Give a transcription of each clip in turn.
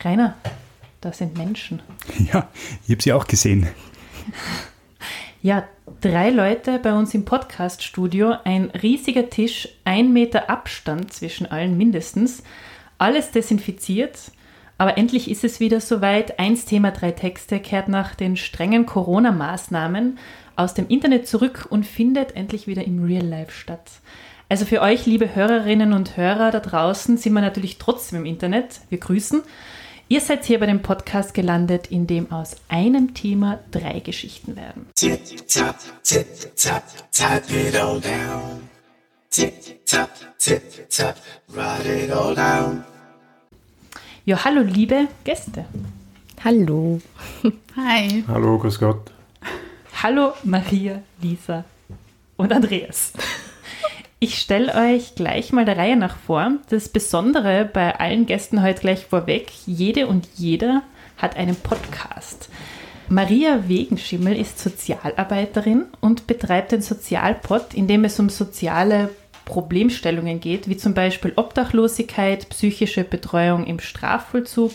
Rainer, das sind Menschen. Ja, ich habe sie auch gesehen. Ja, drei Leute bei uns im Podcast-Studio, ein riesiger Tisch, ein Meter Abstand zwischen allen mindestens, alles desinfiziert. Aber endlich ist es wieder soweit. Eins Thema, drei Texte kehrt nach den strengen Corona-Maßnahmen aus dem Internet zurück und findet endlich wieder im Real Life statt. Also für euch, liebe Hörerinnen und Hörer da draußen, sind wir natürlich trotzdem im Internet. Wir grüßen. Ihr seid hier bei dem Podcast gelandet, in dem aus einem Thema drei Geschichten werden. Tip, tap, tip, tap, tap it all down. Tip, tap, tip, tap, write it all down. Ja, hallo liebe Gäste. Hallo. Hi. Hallo, grüß Gott. Hallo Maria, Lisa und Andreas. Ich stelle euch gleich mal der Reihe nach vor. Das Besondere bei allen Gästen heute gleich vorweg, jede und jeder hat einen Podcast. Maria Wegenschimmel ist Sozialarbeiterin und betreibt den Sozialpod, in dem es um soziale Problemstellungen geht, wie zum Beispiel Obdachlosigkeit, psychische Betreuung im Strafvollzug,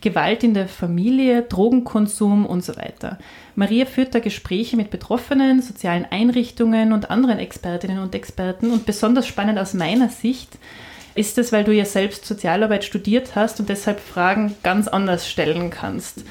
Gewalt in der Familie, Drogenkonsum und so weiter. Maria führt da Gespräche mit Betroffenen, sozialen Einrichtungen und anderen Expertinnen und Experten. Und besonders spannend aus meiner Sicht ist es, weil du ja selbst Sozialarbeit studiert hast und deshalb Fragen ganz anders stellen kannst.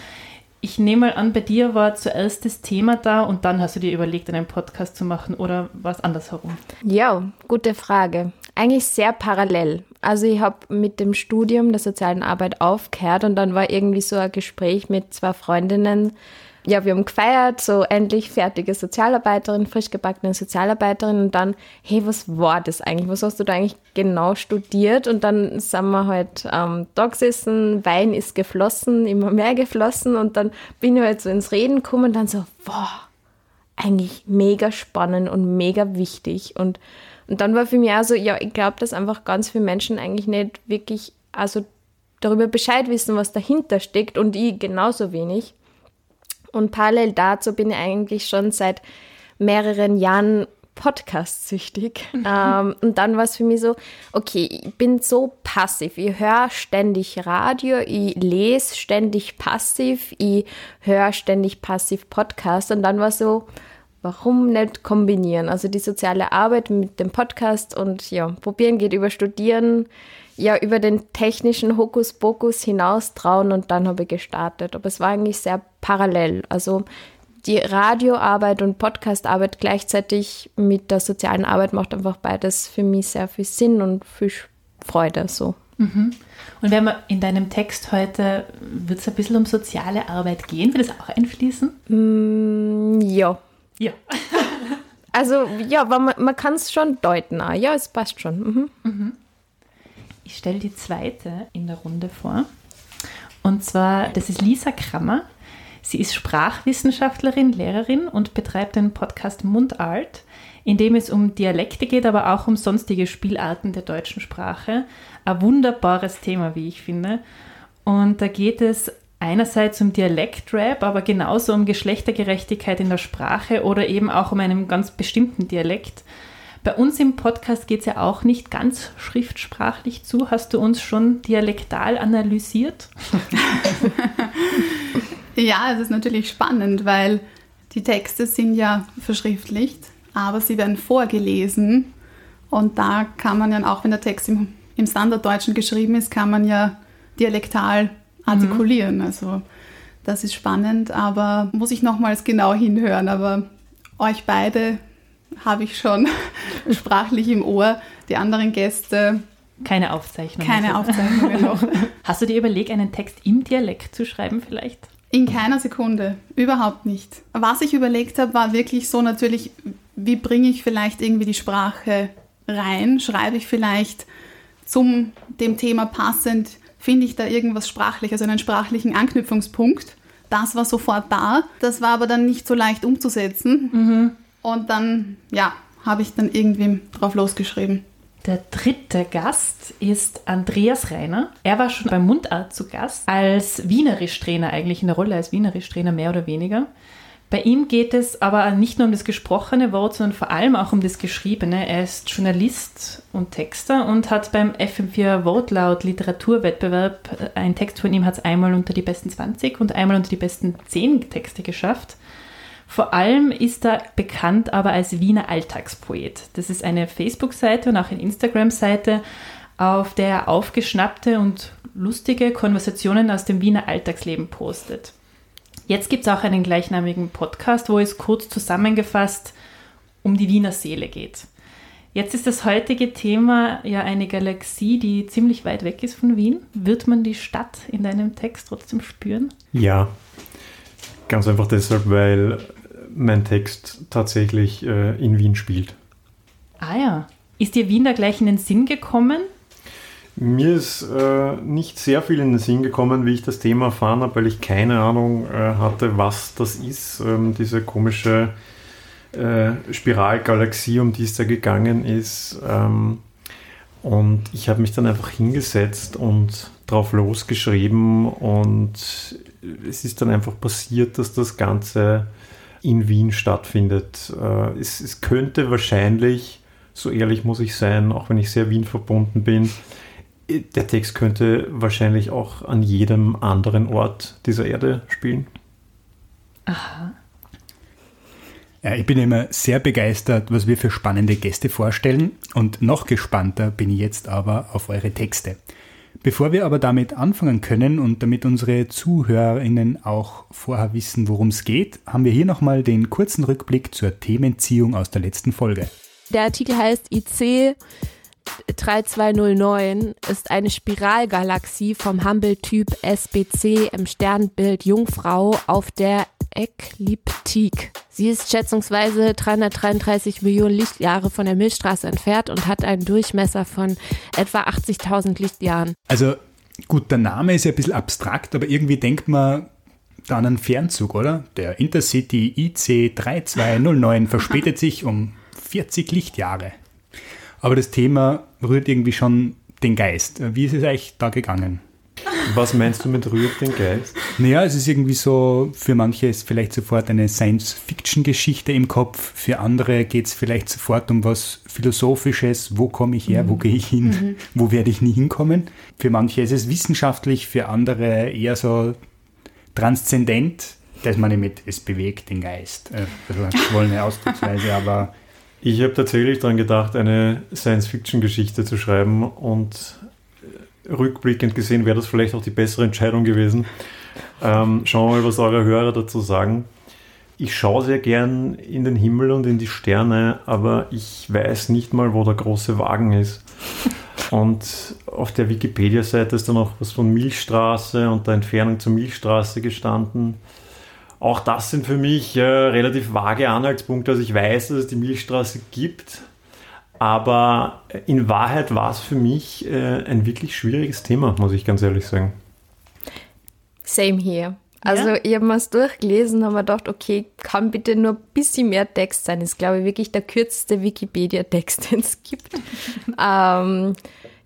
Ich nehme mal an, bei dir war zuerst das Thema da und dann hast du dir überlegt, einen Podcast zu machen oder war es andersherum? Ja, gute Frage. Eigentlich sehr parallel. Also ich habe mit dem Studium der sozialen Arbeit aufgehört und dann war irgendwie so ein Gespräch mit zwei Freundinnen. Ja, wir haben gefeiert, so endlich fertige Sozialarbeiterin, frisch gebackene Sozialarbeiterin und dann, hey, was war das eigentlich? Was hast du da eigentlich genau studiert? Und dann sind wir halt ähm, da gesessen, Wein ist geflossen, immer mehr geflossen und dann bin ich halt so ins Reden gekommen und dann so, wow, eigentlich mega spannend und mega wichtig und und dann war für mich auch so, ja, ich glaube, dass einfach ganz viele Menschen eigentlich nicht wirklich also darüber Bescheid wissen, was dahinter steckt und ich genauso wenig. Und parallel dazu bin ich eigentlich schon seit mehreren Jahren Podcast-süchtig. ähm, und dann war es für mich so, okay, ich bin so passiv. Ich höre ständig Radio, ich lese ständig passiv, ich höre ständig passiv Podcast. Und dann war so, warum nicht kombinieren? Also die soziale Arbeit mit dem Podcast und ja, probieren geht über Studieren, ja, über den technischen Hokuspokus hinaus trauen und dann habe ich gestartet. Aber es war eigentlich sehr parallel. Also die Radioarbeit und Podcastarbeit gleichzeitig mit der sozialen Arbeit macht einfach beides für mich sehr viel Sinn und viel Freude so. Mhm. Und wenn man in deinem Text heute, wird es ein bisschen um soziale Arbeit gehen? Wird das auch einfließen? Mm, ja, ja. also ja, man, man kann es schon deuten. Ja, es passt schon. Mhm. Mhm. Ich stelle die zweite in der Runde vor. Und zwar, das ist Lisa Krammer. Sie ist Sprachwissenschaftlerin, Lehrerin und betreibt den Podcast Mundart, in dem es um Dialekte geht, aber auch um sonstige Spielarten der deutschen Sprache. Ein wunderbares Thema, wie ich finde. Und da geht es einerseits um Dialektrap, aber genauso um Geschlechtergerechtigkeit in der Sprache oder eben auch um einen ganz bestimmten Dialekt. Bei uns im Podcast geht es ja auch nicht ganz schriftsprachlich zu. Hast du uns schon dialektal analysiert? ja, es ist natürlich spannend, weil die Texte sind ja verschriftlicht, aber sie werden vorgelesen. Und da kann man ja, auch wenn der Text im, im Standarddeutschen geschrieben ist, kann man ja dialektal artikulieren. Mhm. Also das ist spannend, aber muss ich nochmals genau hinhören. Aber euch beide habe ich schon sprachlich im Ohr. Die anderen Gäste. Keine Aufzeichnungen. Keine Aufzeichnungen noch. Hast du dir überlegt, einen Text im Dialekt zu schreiben vielleicht? In keiner Sekunde, überhaupt nicht. Was ich überlegt habe, war wirklich so natürlich, wie bringe ich vielleicht irgendwie die Sprache rein? Schreibe ich vielleicht zum dem Thema passend finde ich da irgendwas Sprachliches, also einen sprachlichen Anknüpfungspunkt. Das war sofort da. Das war aber dann nicht so leicht umzusetzen. Mhm. Und dann, ja, habe ich dann irgendwie drauf losgeschrieben. Der dritte Gast ist Andreas Reiner. Er war schon beim Mundart zu Gast, als Wienerisch-Trainer eigentlich, in der Rolle als Wienerisch-Trainer mehr oder weniger. Bei ihm geht es aber nicht nur um das gesprochene Wort, sondern vor allem auch um das Geschriebene. Er ist Journalist und Texter und hat beim FM4 Wortlaut Literaturwettbewerb, ein Text von ihm hat es einmal unter die besten 20 und einmal unter die besten 10 Texte geschafft. Vor allem ist er bekannt aber als Wiener Alltagspoet. Das ist eine Facebook-Seite und auch eine Instagram-Seite, auf der er aufgeschnappte und lustige Konversationen aus dem Wiener Alltagsleben postet. Jetzt gibt es auch einen gleichnamigen Podcast, wo es kurz zusammengefasst um die Wiener Seele geht. Jetzt ist das heutige Thema ja eine Galaxie, die ziemlich weit weg ist von Wien. Wird man die Stadt in deinem Text trotzdem spüren? Ja, ganz einfach deshalb, weil mein Text tatsächlich äh, in Wien spielt. Ah ja. Ist dir Wien da gleich in den Sinn gekommen? Mir ist äh, nicht sehr viel in den Sinn gekommen, wie ich das Thema erfahren habe, weil ich keine Ahnung äh, hatte, was das ist, ähm, diese komische äh, Spiralgalaxie, um die es da gegangen ist. Ähm, und ich habe mich dann einfach hingesetzt und drauf losgeschrieben und es ist dann einfach passiert, dass das Ganze in Wien stattfindet. Äh, es, es könnte wahrscheinlich, so ehrlich muss ich sein, auch wenn ich sehr Wien verbunden bin, der Text könnte wahrscheinlich auch an jedem anderen Ort dieser Erde spielen. Aha. Ja, ich bin immer sehr begeistert, was wir für spannende Gäste vorstellen und noch gespannter bin ich jetzt aber auf eure Texte. Bevor wir aber damit anfangen können und damit unsere ZuhörerInnen auch vorher wissen, worum es geht, haben wir hier nochmal den kurzen Rückblick zur Themenziehung aus der letzten Folge. Der Artikel heißt IC 3209 ist eine Spiralgalaxie vom Hubble-Typ SBC im Sternbild Jungfrau auf der Ekliptik. Sie ist schätzungsweise 333 Millionen Lichtjahre von der Milchstraße entfernt und hat einen Durchmesser von etwa 80.000 Lichtjahren. Also gut, der Name ist ja ein bisschen abstrakt, aber irgendwie denkt man da an einen Fernzug, oder? Der Intercity IC 3209 verspätet sich um 40 Lichtjahre. Aber das Thema rührt irgendwie schon den Geist. Wie ist es eigentlich da gegangen? Was meinst du mit rührt den Geist? Naja, es ist irgendwie so, für manche ist vielleicht sofort eine Science-Fiction-Geschichte im Kopf, für andere geht es vielleicht sofort um was Philosophisches, wo komme ich her, mhm. wo gehe ich hin, mhm. wo werde ich nie hinkommen. Für manche ist es wissenschaftlich, für andere eher so transzendent, dass man mit, es bewegt den Geist. Äh, also, wollen eine Ausdrucksweise, aber ich habe tatsächlich daran gedacht, eine Science-Fiction-Geschichte zu schreiben und äh, rückblickend gesehen wäre das vielleicht auch die bessere Entscheidung gewesen. Ähm, schauen wir mal, was eure Hörer dazu sagen. Ich schaue sehr gern in den Himmel und in die Sterne, aber ich weiß nicht mal, wo der große Wagen ist. Und auf der Wikipedia-Seite ist dann auch was von Milchstraße und der Entfernung zur Milchstraße gestanden. Auch das sind für mich äh, relativ vage Anhaltspunkte. Also ich weiß, dass es die Milchstraße gibt, aber in Wahrheit war es für mich äh, ein wirklich schwieriges Thema, muss ich ganz ehrlich sagen. Same here. Also ja? ich habe mir es durchgelesen, habe mir gedacht, okay, kann bitte nur ein bisschen mehr Text sein. Das ist, glaube ich, wirklich der kürzeste Wikipedia-Text, den es gibt. ähm,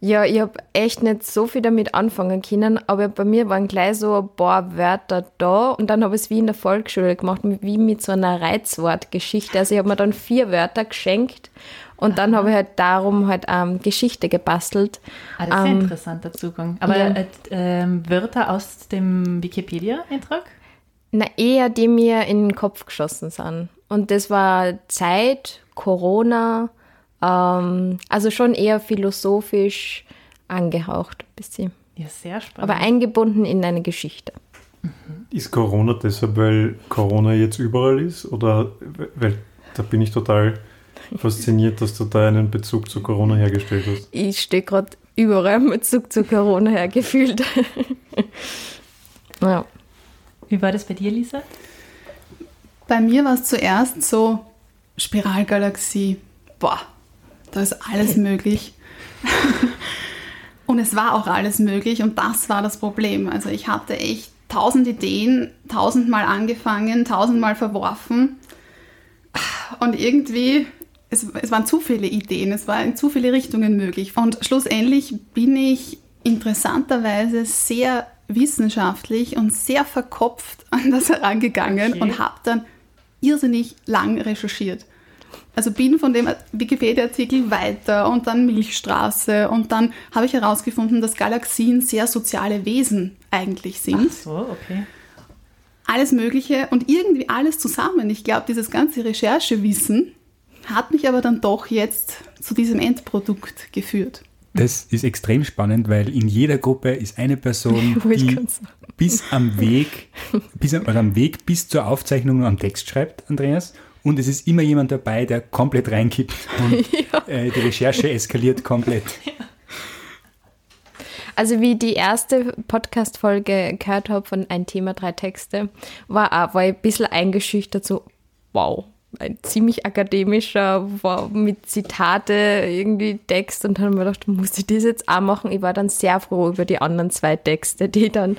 ja, ich habe echt nicht so viel damit anfangen können, aber bei mir waren gleich so ein paar Wörter da und dann habe ich es wie in der Volksschule gemacht, wie mit so einer Reizwortgeschichte. Also ich habe mir dann vier Wörter geschenkt und dann habe ich halt darum halt ähm, Geschichte gebastelt. Ah, das ist ähm, ein interessanter Zugang. Aber ja. äh, äh, Wörter aus dem Wikipedia-Eintrag? Na, eher die mir in den Kopf geschossen sind. Und das war Zeit, Corona, ähm, also schon eher philosophisch angehaucht, ein bisschen. Ja, sehr spannend. Aber eingebunden in eine Geschichte. Mhm. Ist Corona deshalb, weil Corona jetzt überall ist? Oder weil da bin ich total fasziniert, dass du da einen Bezug zu Corona hergestellt hast. Ich stehe gerade überall einen Bezug zu Corona hergefühlt. ja. Wie war das bei dir, Lisa? Bei mir war es zuerst so Spiralgalaxie. Boah, da ist alles möglich. und es war auch alles möglich und das war das Problem. Also ich hatte echt tausend Ideen, tausendmal angefangen, tausendmal verworfen. Und irgendwie es, es waren zu viele Ideen, es waren in zu viele Richtungen möglich. Und schlussendlich bin ich interessanterweise sehr wissenschaftlich und sehr verkopft an das herangegangen Okay. und habe dann irrsinnig lang recherchiert. Also bin von dem Wikipedia-Artikel weiter und dann Milchstraße und dann habe ich herausgefunden, dass Galaxien sehr soziale Wesen eigentlich sind Ach so, okay. alles Mögliche und irgendwie alles zusammen. Ich glaube, dieses ganze Recherchewissen hat mich aber dann doch jetzt zu diesem Endprodukt geführt. Das ist extrem spannend, weil in jeder Gruppe ist eine Person, die bis am Weg, bis am, also am Weg bis zur Aufzeichnung am Text schreibt, Andreas. Und es ist immer jemand dabei, der komplett reinkippt und äh, die Recherche eskaliert komplett. Also wie die erste Podcast-Folge gehört habe von Ein Thema, drei Texte, war auch war ich ein bisschen eingeschüchtert, so wow, ein ziemlich akademischer, war mit Zitate irgendwie Text und dann habe ich mir gedacht, muss ich das jetzt auch machen? Ich war dann sehr froh über die anderen zwei Texte, die dann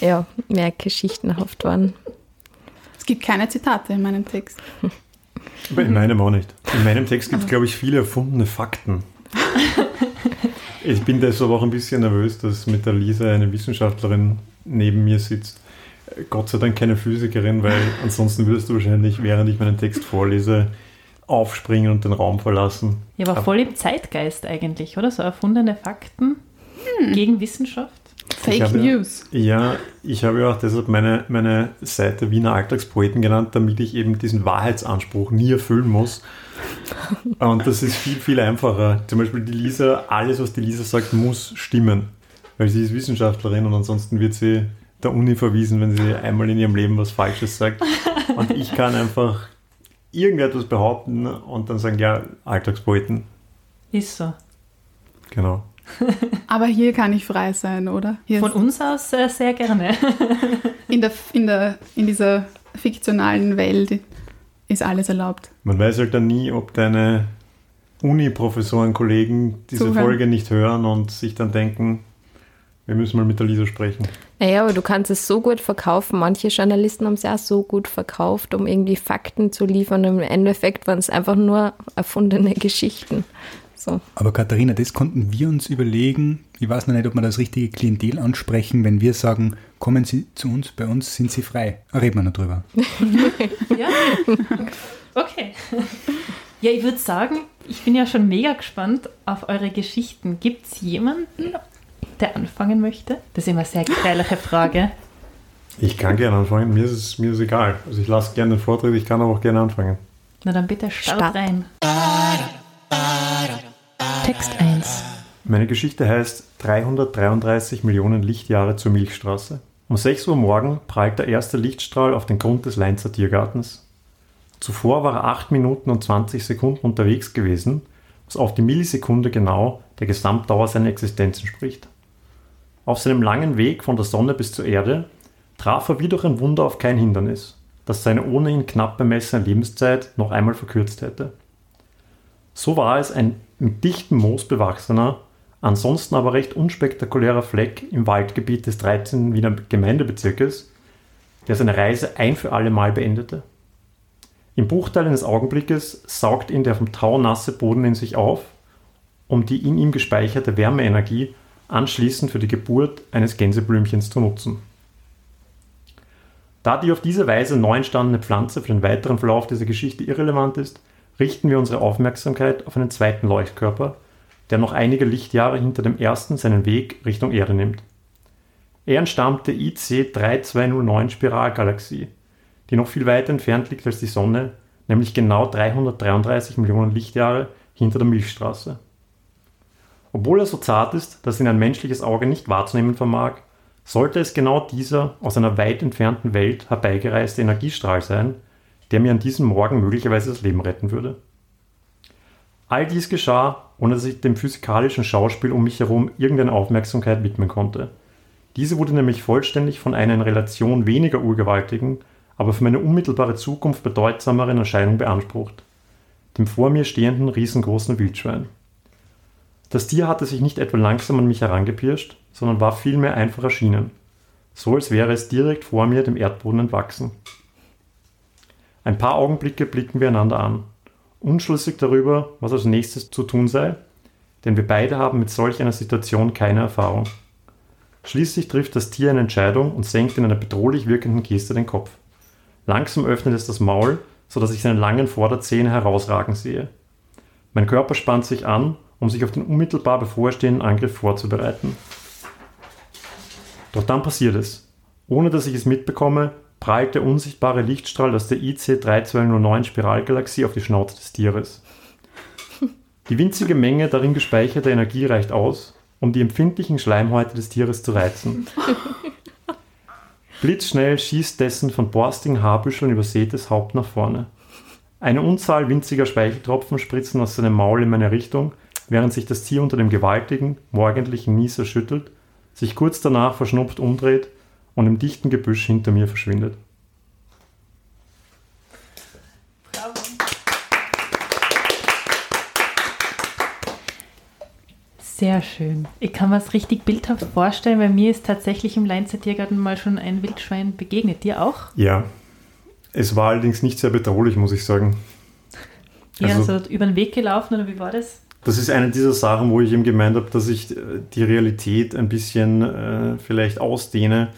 ja mehr geschichtenhaft waren. Es gibt keine Zitate in meinem Text. Aber in meinem auch nicht. In meinem Text gibt es, glaube ich, viele erfundene Fakten. Ich bin deshalb auch ein bisschen nervös, dass mit der Lisa eine Wissenschaftlerin neben mir sitzt. Gott sei Dank keine Physikerin, weil ansonsten würdest du wahrscheinlich, während ich meinen Text vorlese, aufspringen und den Raum verlassen. Ja, aber voll im Zeitgeist eigentlich, oder? So erfundene Fakten gegen Wissenschaft. Fake habe News. Ja, ich habe ja auch deshalb meine, meine Seite Wiener Alltagspoeten genannt, damit ich eben diesen Wahrheitsanspruch nie erfüllen muss. Und das ist viel, viel einfacher. Zum Beispiel die Lisa, alles, was die Lisa sagt, muss stimmen. Weil sie ist Wissenschaftlerin und ansonsten wird sie der Uni verwiesen, wenn sie einmal in ihrem Leben was Falsches sagt. Und ich kann einfach irgendetwas behaupten und dann sagen, ja, Alltagspoeten. Ist so. Genau. Aber hier kann ich frei sein, oder? Hier Von uns aus äh, sehr gerne. in, der, in, der, in dieser fiktionalen Welt ist alles erlaubt. Man weiß halt dann nie, ob deine Uni-Professoren-Kollegen diese Zuhören. Folge nicht hören und sich dann denken, wir müssen mal mit der Lisa sprechen. Naja, aber du kannst es so gut verkaufen. Manche Journalisten haben es ja so gut verkauft, um irgendwie Fakten zu liefern. Im Endeffekt waren es einfach nur erfundene Geschichten. So. Aber Katharina, das konnten wir uns überlegen. Ich weiß noch nicht, ob wir das richtige Klientel ansprechen, wenn wir sagen, kommen Sie zu uns, bei uns sind Sie frei. Reden wir noch drüber. Ja. Okay. Ja, ich würde sagen, ich bin ja schon mega gespannt auf eure Geschichten. Gibt es jemanden, der anfangen möchte? Das ist immer eine sehr gefährliche Frage. Ich kann gerne anfangen, mir ist es, mir ist egal. Also ich lasse gerne den Vortritt, ich kann aber auch gerne anfangen. Na dann bitte start, Start. rein. Text 1. Meine Geschichte heißt 333 Millionen Lichtjahre zur Milchstraße. Um 6 Uhr morgen prallt der erste Lichtstrahl auf den Grund des Leinzer Tiergartens. Zuvor war er 8 Minuten und 20 Sekunden unterwegs gewesen, was auf die Millisekunde genau der Gesamtdauer seiner Existenz entspricht. Auf seinem langen Weg von der Sonne bis zur Erde traf er wie durch ein Wunder auf kein Hindernis, das seine ohnehin knapp bemessene Lebenszeit noch einmal verkürzt hätte. So war es ein mit dichtem Moos bewachsener, ansonsten aber recht unspektakulärer Fleck im Waldgebiet des 13. Wiener Gemeindebezirkes, der seine Reise ein für alle Mal beendete. Im Bruchteil eines Augenblickes saugt ihn der vom Tau nasse Boden in sich auf, um die in ihm gespeicherte Wärmeenergie anschließend für die Geburt eines Gänseblümchens zu nutzen. Da die auf diese Weise neu entstandene Pflanze für den weiteren Verlauf dieser Geschichte irrelevant ist, richten wir unsere Aufmerksamkeit auf einen zweiten Leuchtkörper, der noch einige Lichtjahre hinter dem ersten seinen Weg Richtung Erde nimmt. Er entstammt der IC 3209 Spiralgalaxie, die noch viel weiter entfernt liegt als die Sonne, nämlich genau 333 Millionen Lichtjahre hinter der Milchstraße. Obwohl er so zart ist, dass ihn ein menschliches Auge nicht wahrzunehmen vermag, sollte es genau dieser aus einer weit entfernten Welt herbeigereiste Energiestrahl sein, der mir an diesem Morgen möglicherweise das Leben retten würde. All dies geschah, ohne dass ich dem physikalischen Schauspiel um mich herum irgendeine Aufmerksamkeit widmen konnte. Diese wurde nämlich vollständig von einer in Relation weniger urgewaltigen, aber für meine unmittelbare Zukunft bedeutsameren Erscheinung beansprucht. Dem vor mir stehenden riesengroßen Wildschwein. Das Tier hatte sich nicht etwa langsam an mich herangepirscht, sondern war vielmehr einfach erschienen, so als wäre es direkt vor mir dem Erdboden entwachsen. Ein paar Augenblicke blickten wir einander an, unschlüssig darüber, was als nächstes zu tun sei, denn wir beide haben mit solch einer Situation keine Erfahrung. Schließlich trifft das Tier eine Entscheidung und senkt in einer bedrohlich wirkenden Geste den Kopf. Langsam öffnet es das Maul, sodass ich seine langen Vorderzähne herausragen sehe. Mein Körper spannt sich an, um sich auf den unmittelbar bevorstehenden Angriff vorzubereiten. Doch dann passiert es. Ohne dass ich es mitbekomme, prallt der unsichtbare Lichtstrahl aus der IC 3209 Spiralgalaxie auf die Schnauze des Tieres. Die winzige Menge darin gespeicherter Energie reicht aus, um die empfindlichen Schleimhäute des Tieres zu reizen. Blitzschnell schießt dessen von borstigen Haarbüscheln übersätes Haupt nach vorne. Eine Unzahl winziger Speicheltropfen spritzen aus seinem Maul in meine Richtung, während sich das Tier unter dem gewaltigen, morgendlichen Nieser schüttelt, sich kurz danach verschnupft umdreht und im dichten Gebüsch hinter mir verschwindet. Bravo. Sehr schön. Ich kann mir es richtig bildhaft vorstellen, weil mir ist tatsächlich im Leinzer Tiergarten mal schon ein Wildschwein begegnet. Dir auch? Ja, es war allerdings nicht sehr bedrohlich, muss ich sagen. Ja, Also- so über den Weg gelaufen oder wie war das? Das ist eine dieser Sachen, wo ich ihm gemeint habe, dass ich äh, die Realität ein bisschen äh, vielleicht ausdehne,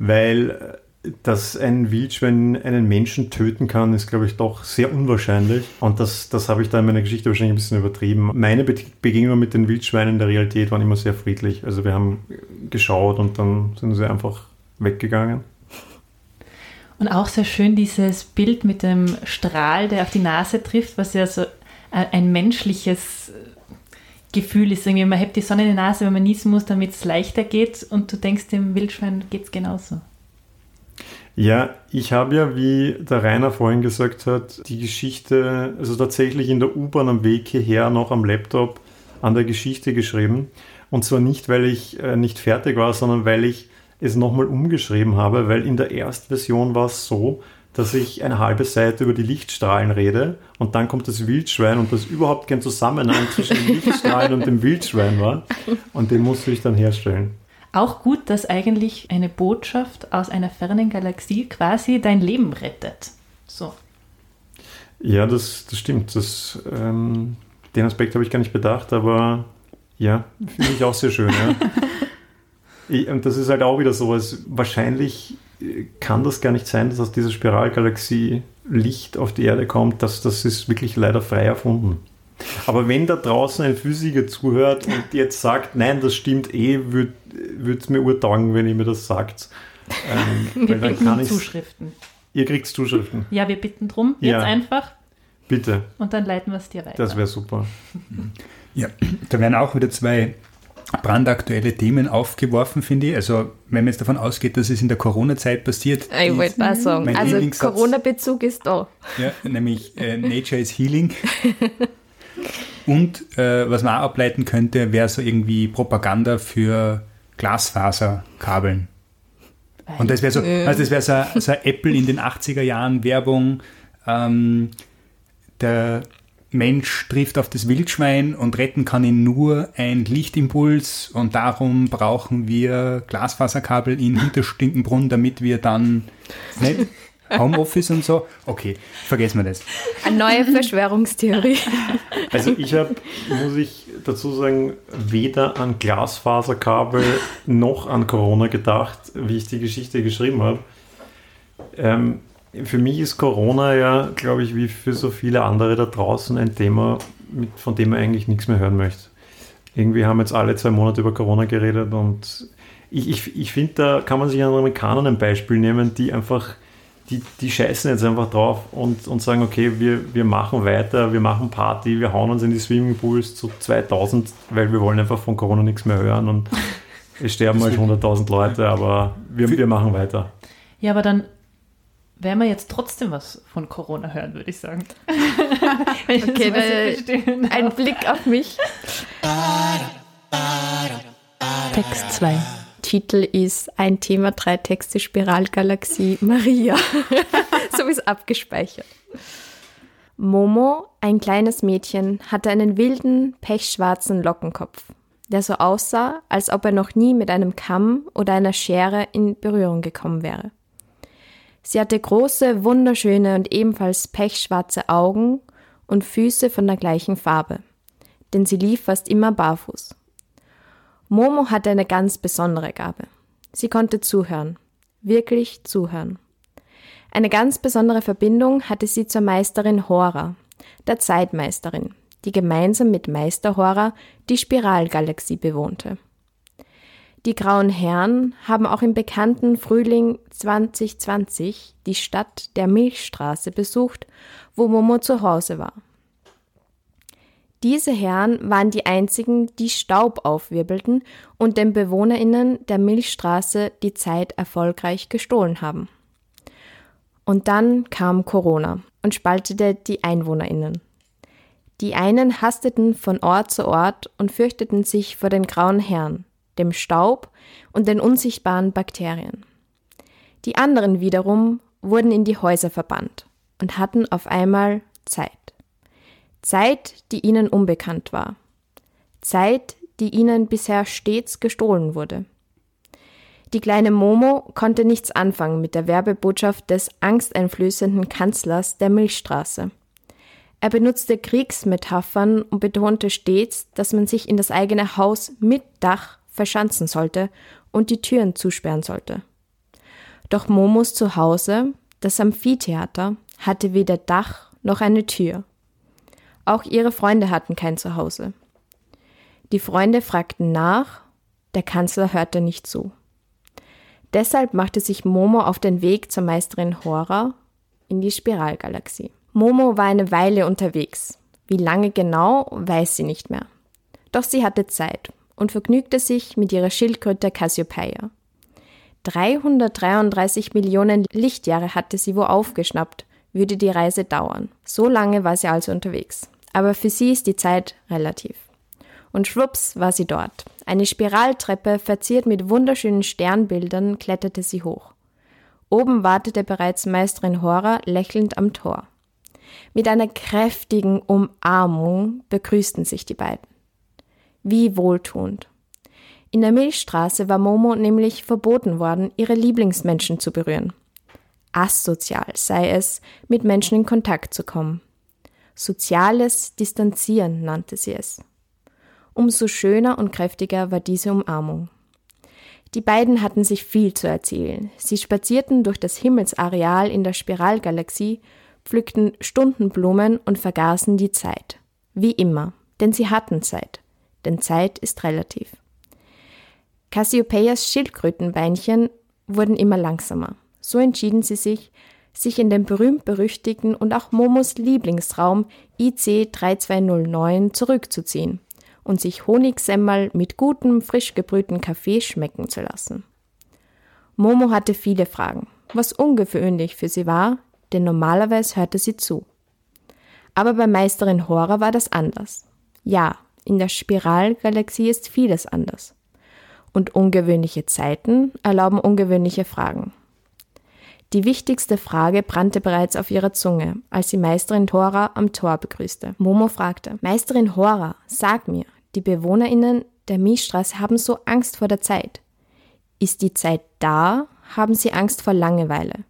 weil äh, dass ein Wildschwein einen Menschen töten kann, ist, glaube ich, doch sehr unwahrscheinlich. Und das, das habe ich da in meiner Geschichte wahrscheinlich ein bisschen übertrieben. Meine Be Begegnungen mit den Wildschweinen in der Realität waren immer sehr friedlich. Also wir haben geschaut und dann sind sie einfach weggegangen. Und auch sehr schön dieses Bild mit dem Strahl, der auf die Nase trifft, was ja so ein menschliches Gefühl ist. Irgendwie, man hebt die Sonne in die Nase, wenn man niesen muss, damit es leichter geht. Und du denkst, dem Wildschwein geht es genauso. Ja, ich habe ja, wie der Rainer vorhin gesagt hat, die Geschichte, also tatsächlich in der U-Bahn am Weg hierher noch am Laptop an der Geschichte geschrieben. Und zwar nicht, weil ich äh, nicht fertig war, sondern weil ich es nochmal umgeschrieben habe, weil in der Erstversion war es so, dass ich eine halbe Seite über die Lichtstrahlen rede und dann kommt das Wildschwein und das überhaupt kein Zusammenhang zwischen den Lichtstrahlen und dem Wildschwein war. Und den musste ich dann herstellen. Auch gut, dass eigentlich eine Botschaft aus einer fernen Galaxie quasi dein Leben rettet. So. Ja, das, das stimmt. Das, ähm, den Aspekt habe ich gar nicht bedacht, aber ja, finde ich auch sehr schön. Ja. Ich, und das ist halt auch wieder sowas. Wahrscheinlich äh, kann das gar nicht sein, dass aus dieser Spiralgalaxie Licht auf die Erde kommt. Das, das ist wirklich leider frei erfunden. Aber wenn da draußen ein Physiker zuhört und jetzt sagt, nein, das stimmt eh, würde es mir urtaugen, wenn ihr mir das sagt. Ähm, Wir bitten Zuschriften. Ihr kriegt Zuschriften. Ja, wir bitten drum, jetzt Ja. einfach. Bitte. Und dann leiten wir es dir weiter. Das wäre super. Ja, da werden auch wieder zwei brandaktuelle Themen aufgeworfen, finde ich. Also, wenn man jetzt davon ausgeht, dass es in der Corona-Zeit passiert, Ich wollte mal sagen, Mein also Corona-Bezug ist da. ja, nämlich äh, Nature is Healing. Und äh, was man auch ableiten könnte, wäre so irgendwie Propaganda für Glasfaserkabeln. Und das wäre so, also das wäre so, so Apple in den 80er Jahren Werbung. Ähm, der Mensch trifft auf das Wildschwein und retten kann ihn nur ein Lichtimpuls und darum brauchen wir Glasfaserkabel in Hinterstinkenbrunn, damit wir dann nicht Homeoffice und so. Okay, vergessen wir das. Eine neue Verschwörungstheorie. Also ich habe, muss ich dazu sagen, weder an Glasfaserkabel noch an Corona gedacht, wie ich die Geschichte geschrieben habe. Ähm, für mich ist Corona ja, glaube ich, wie für so viele andere da draußen ein Thema, mit, von dem man eigentlich nichts mehr hören möchte. Irgendwie haben jetzt alle zwei Monate über Corona geredet und ich, ich, ich finde, da kann man sich an Amerikanern ein Beispiel nehmen, die einfach, die, die scheißen jetzt einfach drauf und, und sagen, okay, wir, wir machen weiter, wir machen Party, wir hauen uns in die Swimmingpools zu 2000, weil wir wollen einfach von Corona nichts mehr hören und es sterben halt 100.000 Leute, aber wir, wir machen weiter. Ja, aber dann werden wir jetzt trotzdem was von Corona hören, würde ich sagen. Wenn ich Okay, weil-. Ein Blick auf mich. Text 2. Titel ist Ein Thema, drei Texte, Spiralgalaxie, Maria. so ist abgespeichert. Momo, ein kleines Mädchen, hatte einen wilden, pechschwarzen Lockenkopf, der so aussah, als ob er noch nie mit einem Kamm oder einer Schere in Berührung gekommen wäre. Sie hatte große, wunderschöne und ebenfalls pechschwarze Augen und Füße von der gleichen Farbe, denn sie lief fast immer barfuß. Momo hatte eine ganz besondere Gabe. Sie konnte zuhören, wirklich zuhören. Eine ganz besondere Verbindung hatte sie zur Meisterin Hora, der Zeitmeisterin, die gemeinsam mit Meister Hora die Spiralgalaxie bewohnte. Die Grauen Herren haben auch im bekannten Frühling 2020 die Stadt der Milchstraße besucht, wo Momo zu Hause war. Diese Herren waren die einzigen, die Staub aufwirbelten und den BewohnerInnen der Milchstraße die Zeit erfolgreich gestohlen haben. Und dann kam Corona und spaltete die EinwohnerInnen. Die einen hasteten von Ort zu Ort und fürchteten sich vor den grauen Herren, dem Staub und den unsichtbaren Bakterien. Die anderen wiederum wurden in die Häuser verbannt und hatten auf einmal Zeit. Zeit, die ihnen unbekannt war. Zeit, die ihnen bisher stets gestohlen wurde. Die kleine Momo konnte nichts anfangen mit der Werbebotschaft des angsteinflößenden Kanzlers der Milchstraße. Er benutzte Kriegsmetaphern und betonte stets, dass man sich in das eigene Haus mit Dach verschanzen sollte und die Türen zusperren sollte. Doch Momos Zuhause, das Amphitheater, hatte weder Dach noch eine Tür. Auch ihre Freunde hatten kein Zuhause. Die Freunde fragten nach, der Kanzler hörte nicht zu. Deshalb machte sich Momo auf den Weg zur Meisterin Hora in die Spiralgalaxie. Momo war eine Weile unterwegs. Wie lange genau, weiß sie nicht mehr. Doch sie hatte Zeit und vergnügte sich mit ihrer Schildkröte Cassiopeia. 333 Millionen Lichtjahre hatte sie wo aufgeschnappt, würde die Reise dauern. So lange war sie also unterwegs. Aber für sie ist die Zeit relativ. Und schwupps war sie dort. Eine Spiraltreppe, verziert mit wunderschönen Sternbildern, kletterte sie hoch. Oben wartete bereits Meisterin Hora lächelnd am Tor. Mit einer kräftigen Umarmung begrüßten sich die beiden. Wie wohltuend. In der Milchstraße war Momo nämlich verboten worden, ihre Lieblingsmenschen zu berühren. Asozial sei es, mit Menschen in Kontakt zu kommen. Soziales Distanzieren nannte sie es. Umso schöner und kräftiger war diese Umarmung. Die beiden hatten sich viel zu erzählen. Sie spazierten durch das Himmelsareal in der Spiralgalaxie, pflückten Stundenblumen und vergaßen die Zeit. Wie immer, denn sie hatten Zeit denn Zeit ist relativ. Cassiopeias Schildkrötenbeinchen wurden immer langsamer. So entschieden sie sich, sich in den berühmt-berüchtigten und auch Momos Lieblingsraum IC 3209 zurückzuziehen und sich Honigsemmel mit gutem, frisch gebrühten Kaffee schmecken zu lassen. Momo hatte viele Fragen, was ungewöhnlich für sie war, denn normalerweise hörte sie zu. Aber bei Meisterin Hora war das anders. Ja, in der Spiralgalaxie ist vieles anders. Und ungewöhnliche Zeiten erlauben ungewöhnliche Fragen. Die wichtigste Frage brannte bereits auf ihrer Zunge, als sie Meisterin Hora am Tor begrüßte. Momo fragte, Meisterin Hora, sag mir, die BewohnerInnen der Milchstraße haben so Angst vor der Zeit. Ist die Zeit da, haben sie Angst vor Langeweile.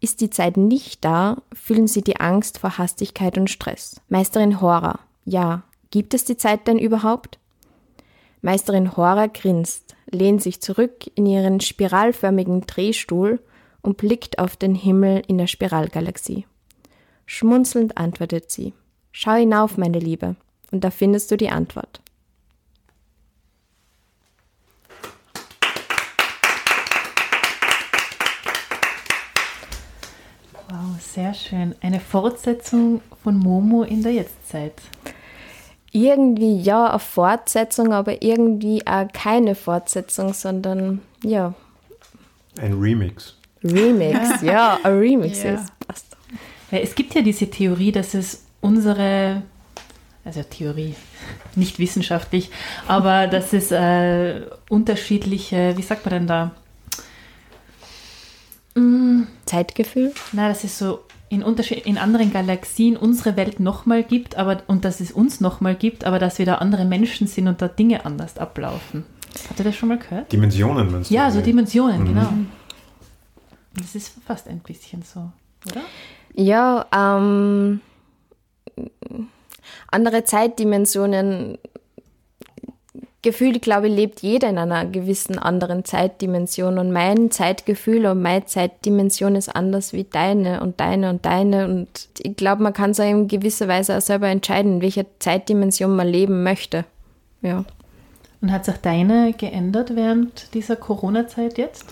Ist die Zeit nicht da, fühlen sie die Angst vor Hastigkeit und Stress. Meisterin Hora, ja, Gibt es die Zeit denn überhaupt? Meisterin Hora grinst, lehnt sich zurück in ihren spiralförmigen Drehstuhl und blickt auf den Himmel in der Spiralgalaxie. Schmunzelnd antwortet sie, Schau hinauf, meine Liebe, und da findest du die Antwort. Wow, sehr schön. Eine Fortsetzung von Momo in der Jetztzeit irgendwie ja eine Fortsetzung, aber irgendwie auch keine Fortsetzung, sondern ja. Ein Remix. Remix, ja, ein Remix ja. ist. Passt. Es gibt ja diese Theorie, dass es unsere, also Theorie, nicht wissenschaftlich, aber dass es äh, unterschiedliche, wie sagt man denn da? Zeitgefühl? Nein, das ist so in, Unterschied in anderen Galaxien unsere Welt nochmal gibt aber, und dass es uns nochmal gibt, aber dass wir da andere Menschen sind und da Dinge anders ablaufen. Habt ihr das schon mal gehört? Dimensionen, meinst du? Ja, so Dimensionen, mhm. genau. Das ist fast ein bisschen so, oder? Ja, ähm, andere Zeitdimensionen Gefühl, glaube ich, lebt jeder in einer gewissen anderen Zeitdimension und mein Zeitgefühl und meine Zeitdimension ist anders wie deine und deine und deine und ich glaube, man kann so in gewisser Weise auch selber entscheiden, in welcher Zeitdimension man leben möchte. Ja. Und hat sich deine geändert während dieser Corona-Zeit jetzt?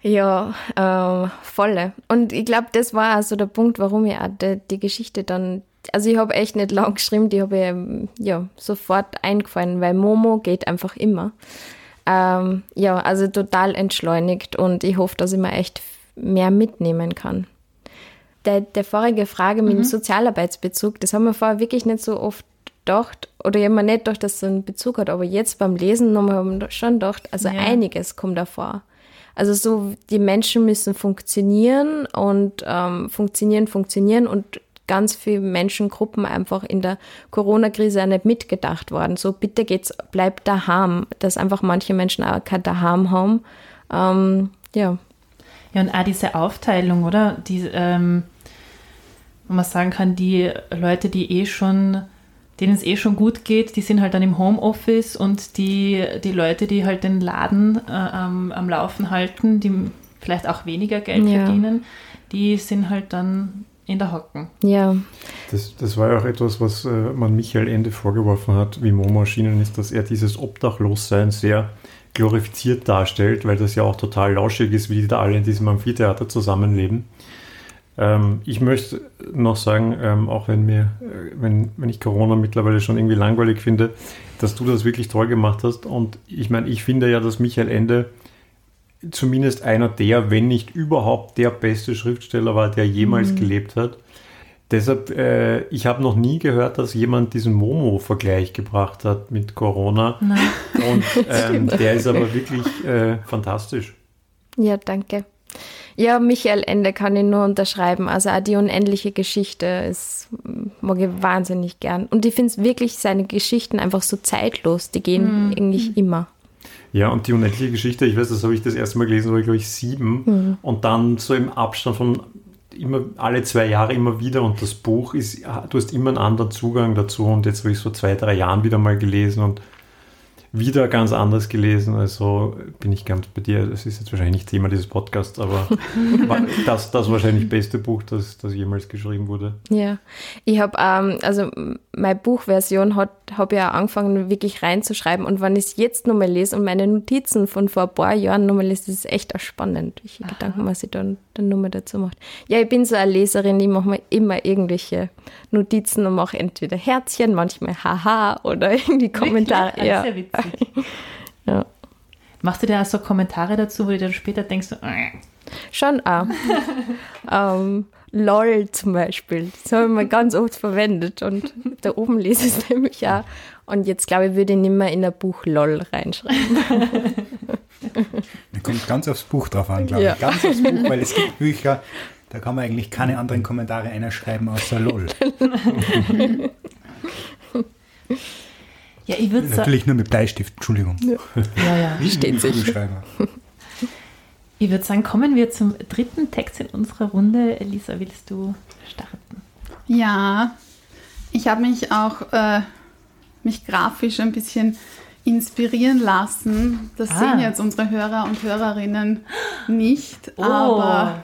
Ja, äh, volle. Und ich glaube, das war also der Punkt, warum ich auch die, die Geschichte dann also ich habe echt nicht lang geschrieben, die habe ich ähm, ja, sofort eingefallen, weil Momo geht einfach immer. Ähm, ja, also total entschleunigt und ich hoffe, dass ich mir echt mehr mitnehmen kann. Der, der vorige Frage mit mhm. dem Sozialarbeitsbezug, das haben wir vorher wirklich nicht so oft gedacht, oder ich habe mir nicht gedacht, dass es einen Bezug hat, aber jetzt beim Lesen haben wir schon gedacht, also ja. einiges kommt davor. Also so, die Menschen müssen funktionieren und ähm, funktionieren, funktionieren und ganz viele Menschengruppen einfach in der Corona-Krise auch nicht mitgedacht worden. So, bitte geht's, bleibt daheim, dass einfach manche Menschen auch kein daheim haben. Ähm, ja. Ja, und auch diese Aufteilung, oder? Die, ähm, wo man sagen kann, die Leute, die eh schon, denen es eh schon gut geht, die sind halt dann im Homeoffice und die, die Leute, die halt den Laden äh, am, am Laufen halten, die vielleicht auch weniger Geld ja. verdienen, die sind halt dann in der Hocken. Ja. Das, das war ja auch etwas, was äh, man Michael Ende vorgeworfen hat, wie Momo erschienen ist, dass er dieses Obdachlossein sehr glorifiziert darstellt, weil das ja auch total lauschig ist, wie die da alle in diesem Amphitheater zusammenleben. Ähm, ich möchte noch sagen, ähm, auch wenn mir, äh, wenn, wenn ich Corona mittlerweile schon irgendwie langweilig finde, dass du das wirklich toll gemacht hast. Und ich meine, ich finde ja, dass Michael Ende zumindest einer der, wenn nicht überhaupt der beste Schriftsteller war, der jemals mhm. gelebt hat. Deshalb, äh, ich habe noch nie gehört, dass jemand diesen Momo-Vergleich gebracht hat mit Corona. Nein. Und ähm, der ist aber wirklich äh, fantastisch. Ja, danke. Ja, Michael Ende kann ich nur unterschreiben. Also auch die unendliche Geschichte ist, mag ich wahnsinnig gern. Und ich finde es wirklich seine Geschichten einfach so zeitlos. Die gehen mhm. eigentlich immer. Ja, und die unendliche Geschichte, ich weiß, das habe ich das erste Mal gelesen, war ich glaube ich sieben. Mhm. Und dann so im Abstand von immer alle zwei Jahre immer wieder und das Buch ist, du hast immer einen anderen Zugang dazu und jetzt habe ich es vor zwei, drei Jahren wieder mal gelesen und wieder ganz anders gelesen. Also bin ich ganz bei dir. Das ist jetzt wahrscheinlich nicht Thema dieses Podcasts, aber das, das wahrscheinlich beste Buch, das, das jemals geschrieben wurde. Ja, ich habe, ähm, also meine Buchversion habe ich ja angefangen, wirklich reinzuschreiben. Und wenn ich es jetzt nochmal lese und meine Notizen von vor ein paar Jahren nochmal lese, ist es echt spannend, welche Aha. Gedanken man sich dann, dann nochmal dazu macht. Ja, ich bin so eine Leserin, ich mache mir immer irgendwelche Notizen und mache entweder Herzchen, manchmal Haha oder irgendwie Kommentare. Wirklich? Ja. Sehr witzig. ja. Machst du da so Kommentare dazu, wo du dann später denkst, äh. Schon auch. ähm, LOL zum Beispiel. Das habe ich mal ganz oft verwendet und da oben lese ich es nämlich auch. Und jetzt glaube ich, würde ich nicht mehr in ein Buch LOL reinschreiben. Kommt ganz aufs Buch drauf an, glaube ich. Ganz aufs Buch, weil es gibt Bücher, da kann man eigentlich keine anderen Kommentare einschreiben außer LOL. Ja, ich würde Natürlich nur mit Bleistift, Entschuldigung. Ja, ja, ja. steht sich. Ich würde sagen, kommen wir zum dritten Text in unserer Runde. Elisa, willst du starten? Ja, ich habe mich auch äh, mich grafisch ein bisschen inspirieren lassen. Das ah. sehen jetzt unsere Hörer und Hörerinnen nicht, oh. aber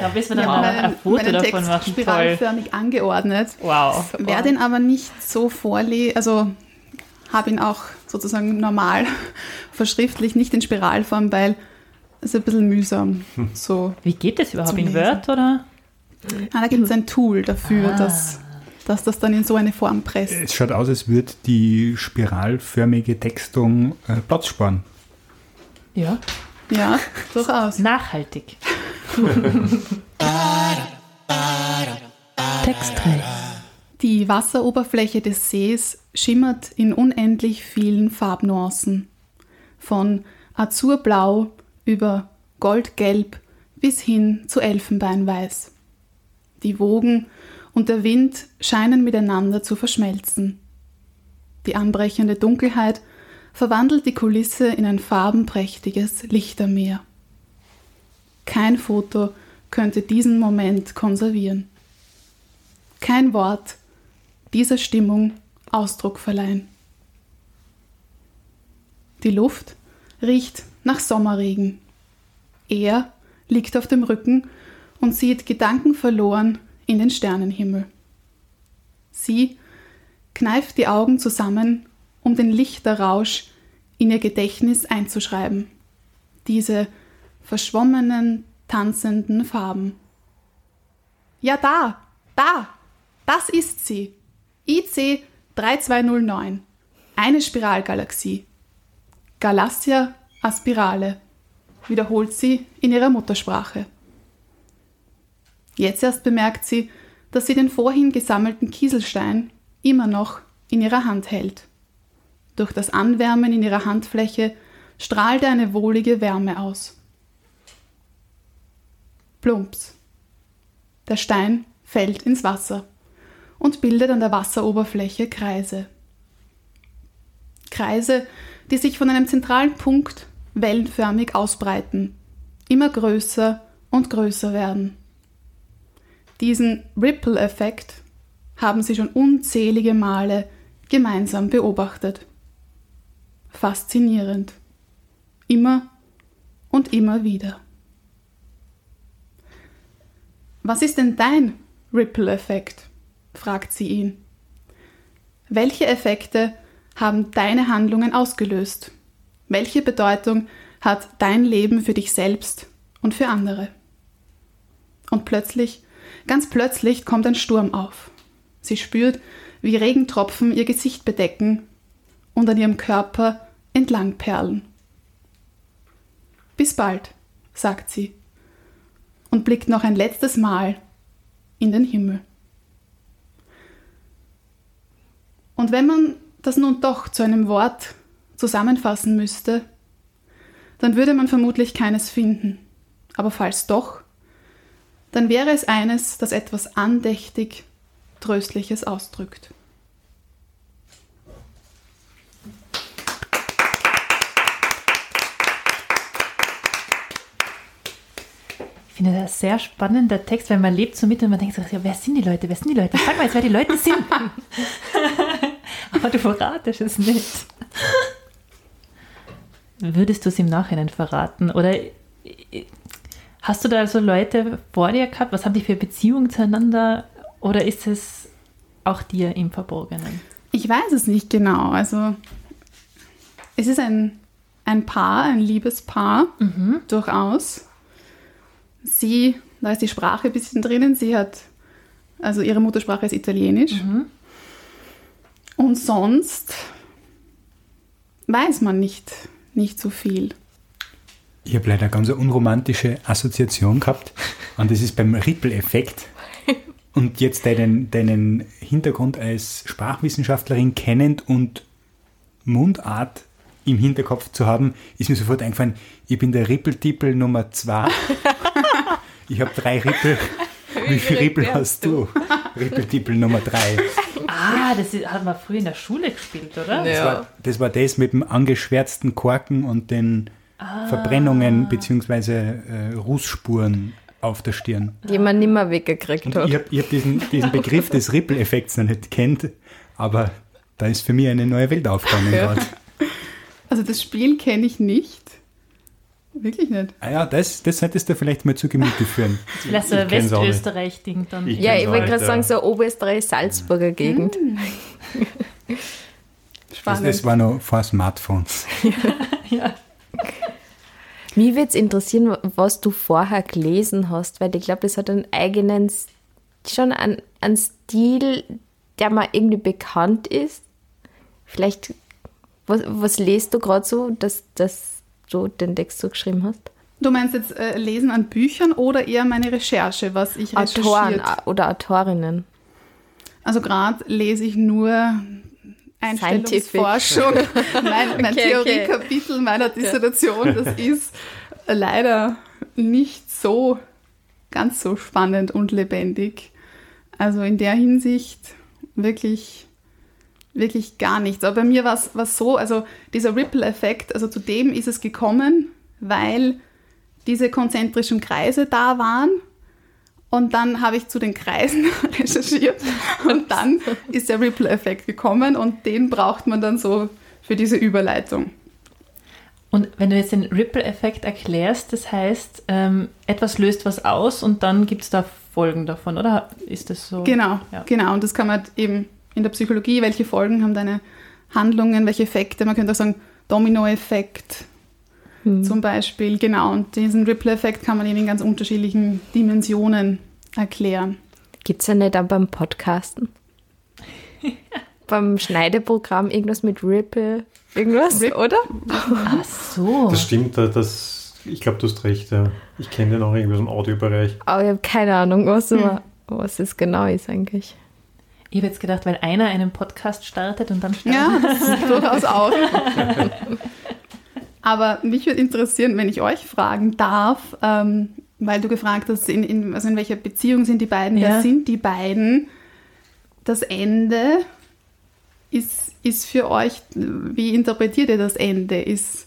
da müssen wir dann mal ein Foto davon Text machen. spiralförmig Toll. angeordnet. Wow. Werde ihn aber nicht so vorlesen, also habe ihn auch sozusagen normal verschriftlich, nicht in Spiralform, weil es ein bisschen mühsam hm. so. Wie geht das überhaupt in Word oder? Ah, da gibt es ein Tool dafür, ah. dass, dass das dann in so eine Form presst. Es schaut aus, als würde die spiralförmige Textung äh, Platz sparen. Ja. Ja, durchaus. Nachhaltig. Text 3. Die Wasseroberfläche des Sees schimmert in unendlich vielen Farbnuancen. Von Azurblau über Goldgelb bis hin zu Elfenbeinweiß. Die Wogen und der Wind scheinen miteinander zu verschmelzen. Die anbrechende Dunkelheit verwandelt die Kulisse in ein farbenprächtiges Lichtermeer. Kein Foto könnte diesen Moment konservieren. kein Wort dieser Stimmung Ausdruck verleihen. Die Luft riecht nach Sommerregen. Er liegt auf dem Rücken und sieht gedankenverloren in den Sternenhimmel. Sie kneift die Augen zusammen, um den Lichterrausch in ihr Gedächtnis einzuschreiben. Diese verschwommenen, tanzenden Farben. Ja, da, da, das ist sie. IC 3209, eine Spiralgalaxie. Galassia aspirale, wiederholt sie in ihrer Muttersprache. Jetzt erst bemerkt sie, dass sie den vorhin gesammelten Kieselstein immer noch in ihrer Hand hält. Durch das Anwärmen in ihrer Handfläche strahlte eine wohlige Wärme aus. Plumps. Der Stein fällt ins Wasser und bildet an der Wasseroberfläche Kreise. Kreise, die sich von einem zentralen Punkt wellenförmig ausbreiten, immer größer und größer werden. Diesen Ripple-Effekt haben sie schon unzählige Male gemeinsam beobachtet. Faszinierend. Immer und immer wieder. Was ist denn dein Ripple-Effekt? fragt sie ihn. Welche Effekte haben deine Handlungen ausgelöst? Welche Bedeutung hat dein Leben für dich selbst und für andere? Und plötzlich, ganz plötzlich kommt ein Sturm auf. Sie spürt, wie Regentropfen ihr Gesicht bedecken und an ihrem Körper entlang perlen. Bis bald, sagt sie und blickt noch ein letztes Mal in den Himmel. Und wenn man das nun doch zu einem Wort zusammenfassen müsste, dann würde man vermutlich keines finden. Aber falls doch, dann wäre es eines, das etwas andächtig Tröstliches ausdrückt. Ich finde das ein sehr spannender Text, weil man lebt so mit und man denkt so, ja, wer sind die Leute? Wer sind die Leute? Sag mal jetzt, wer die Leute sind. Aber du verratest es nicht. Würdest du es im Nachhinein verraten? Oder hast du da so Leute vor dir gehabt? Was haben die für Beziehungen zueinander? Oder ist es auch dir im Verborgenen? Ich weiß es nicht genau. Also es ist ein, ein Paar, ein Liebespaar, mhm. durchaus. Sie, da ist die Sprache ein bisschen drinnen, sie hat, also ihre Muttersprache ist Italienisch. Mhm. Und sonst weiß man nicht, nicht so viel. Ich habe leider eine ganz unromantische Assoziation gehabt und das ist beim Ripple-Effekt. Und jetzt deinen, deinen Hintergrund als Sprachwissenschaftlerin kennend und Mundart im Hinterkopf zu haben, ist mir sofort eingefallen, ich bin der Rippeltippel Nummer zwei. ich habe drei Rippel. Wie viele Rippel hast du? Rippeltippel Nummer drei. Ah, das hat man früher in der Schule gespielt, oder? Ja. Das, war, das war das mit dem angeschwärzten Korken und den ah. Verbrennungen bzw. Äh, Rußspuren auf der Stirn. Die man nimmer weggekriegt hat. Ich habe hab diesen, diesen Begriff des Ripple-Effekts noch nicht kennt, aber da ist für mich eine neue Welt aufgegangen ja. Also das Spiel kenne ich nicht. Wirklich nicht. Ah ja, das, das hättest du vielleicht mal zu Gemüte führen. Vielleicht so ein Westösterreich-Ding dann. Ich ja, ich wollte gerade sagen, so Oberösterreich-Salzburger Gegend. Mm. Spannend. Das, das war noch vor Smartphones. ja. Mich würde es interessieren, was du vorher gelesen hast, weil ich glaube, das hat einen eigenen, schon einen, einen Stil, der mal irgendwie bekannt ist. Vielleicht, was, was lest du gerade so, dass, dass du den Text so geschrieben hast? Du meinst jetzt äh, Lesen an Büchern oder eher meine Recherche, was ich Autoren oder Autorinnen? Also gerade lese ich nur Einstellungsforschung. mein, mein okay, Theoriekapitel okay. meiner Dissertation, das ist leider nicht so ganz so spannend und lebendig. Also in der Hinsicht wirklich, wirklich gar nichts. Aber bei mir war es so, also dieser Ripple-Effekt, also zu dem ist es gekommen, weil diese konzentrischen Kreise da waren Und dann habe ich zu den Kreisen recherchiert und dann ist der Ripple-Effekt gekommen und den braucht man dann so für diese Überleitung. Und wenn du jetzt den Ripple-Effekt erklärst, das heißt, ähm, etwas löst was aus und dann gibt es da Folgen davon, oder ist das so? Genau, Ja. genau. Und das kann man halt eben in der Psychologie, welche Folgen haben deine Handlungen, welche Effekte, man könnte auch sagen Domino-Effekt zum Beispiel, genau. Und diesen Ripple-Effekt kann man eben in ganz unterschiedlichen Dimensionen erklären. Gibt es ja nicht auch beim Podcasten? beim Schneideprogramm irgendwas mit Ripple, irgendwas, Rip- oder? Ach so. Das stimmt, da- das, ich glaube, du hast recht. Ja. Ich kenne den auch irgendwie aus dem Audiobereich. Aber ich habe keine Ahnung, was, immer, was es genau ist eigentlich. Ich habe jetzt gedacht, weil einer einen Podcast startet und dann startet Ja, das ist durchaus auch. Aber mich würde interessieren, wenn ich euch fragen darf, ähm, weil du gefragt hast, in, in, also in welcher Beziehung sind die beiden, Ja. wer sind die beiden? Das Ende ist, ist für euch, wie interpretiert ihr das Ende? Ist,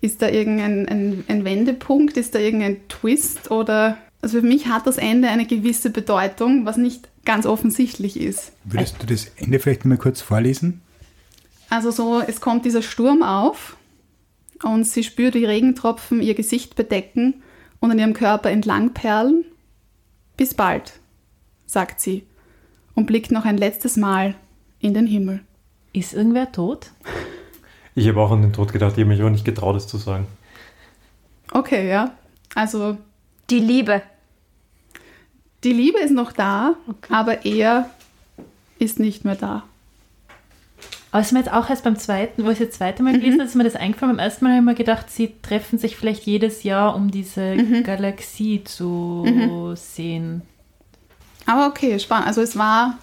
ist da irgendein ein, ein Wendepunkt? Ist da irgendein Twist? Oder, also für mich hat das Ende eine gewisse Bedeutung, was nicht ganz offensichtlich ist. Würdest du das Ende vielleicht mal kurz vorlesen? Also so, es kommt dieser Sturm auf und sie spürt, wie Regentropfen ihr Gesicht bedecken und an ihrem Körper entlang perlen. Bis bald, sagt sie und blickt noch ein letztes Mal in den Himmel. Ist irgendwer tot? Ich habe auch an den Tod gedacht, ich habe mich aber nicht getraut, es zu sagen. Okay, ja. Also Die Liebe. die Liebe ist noch da, aber er ist nicht mehr da. Aber es ist mir jetzt auch erst beim zweiten, wo ich das zweite Mal gelesen habe, ist mir das eingefallen. Beim ersten Mal habe ich mir gedacht, sie treffen sich vielleicht jedes Jahr, um diese Galaxie zu sehen. Aber okay, spannend. Also es war,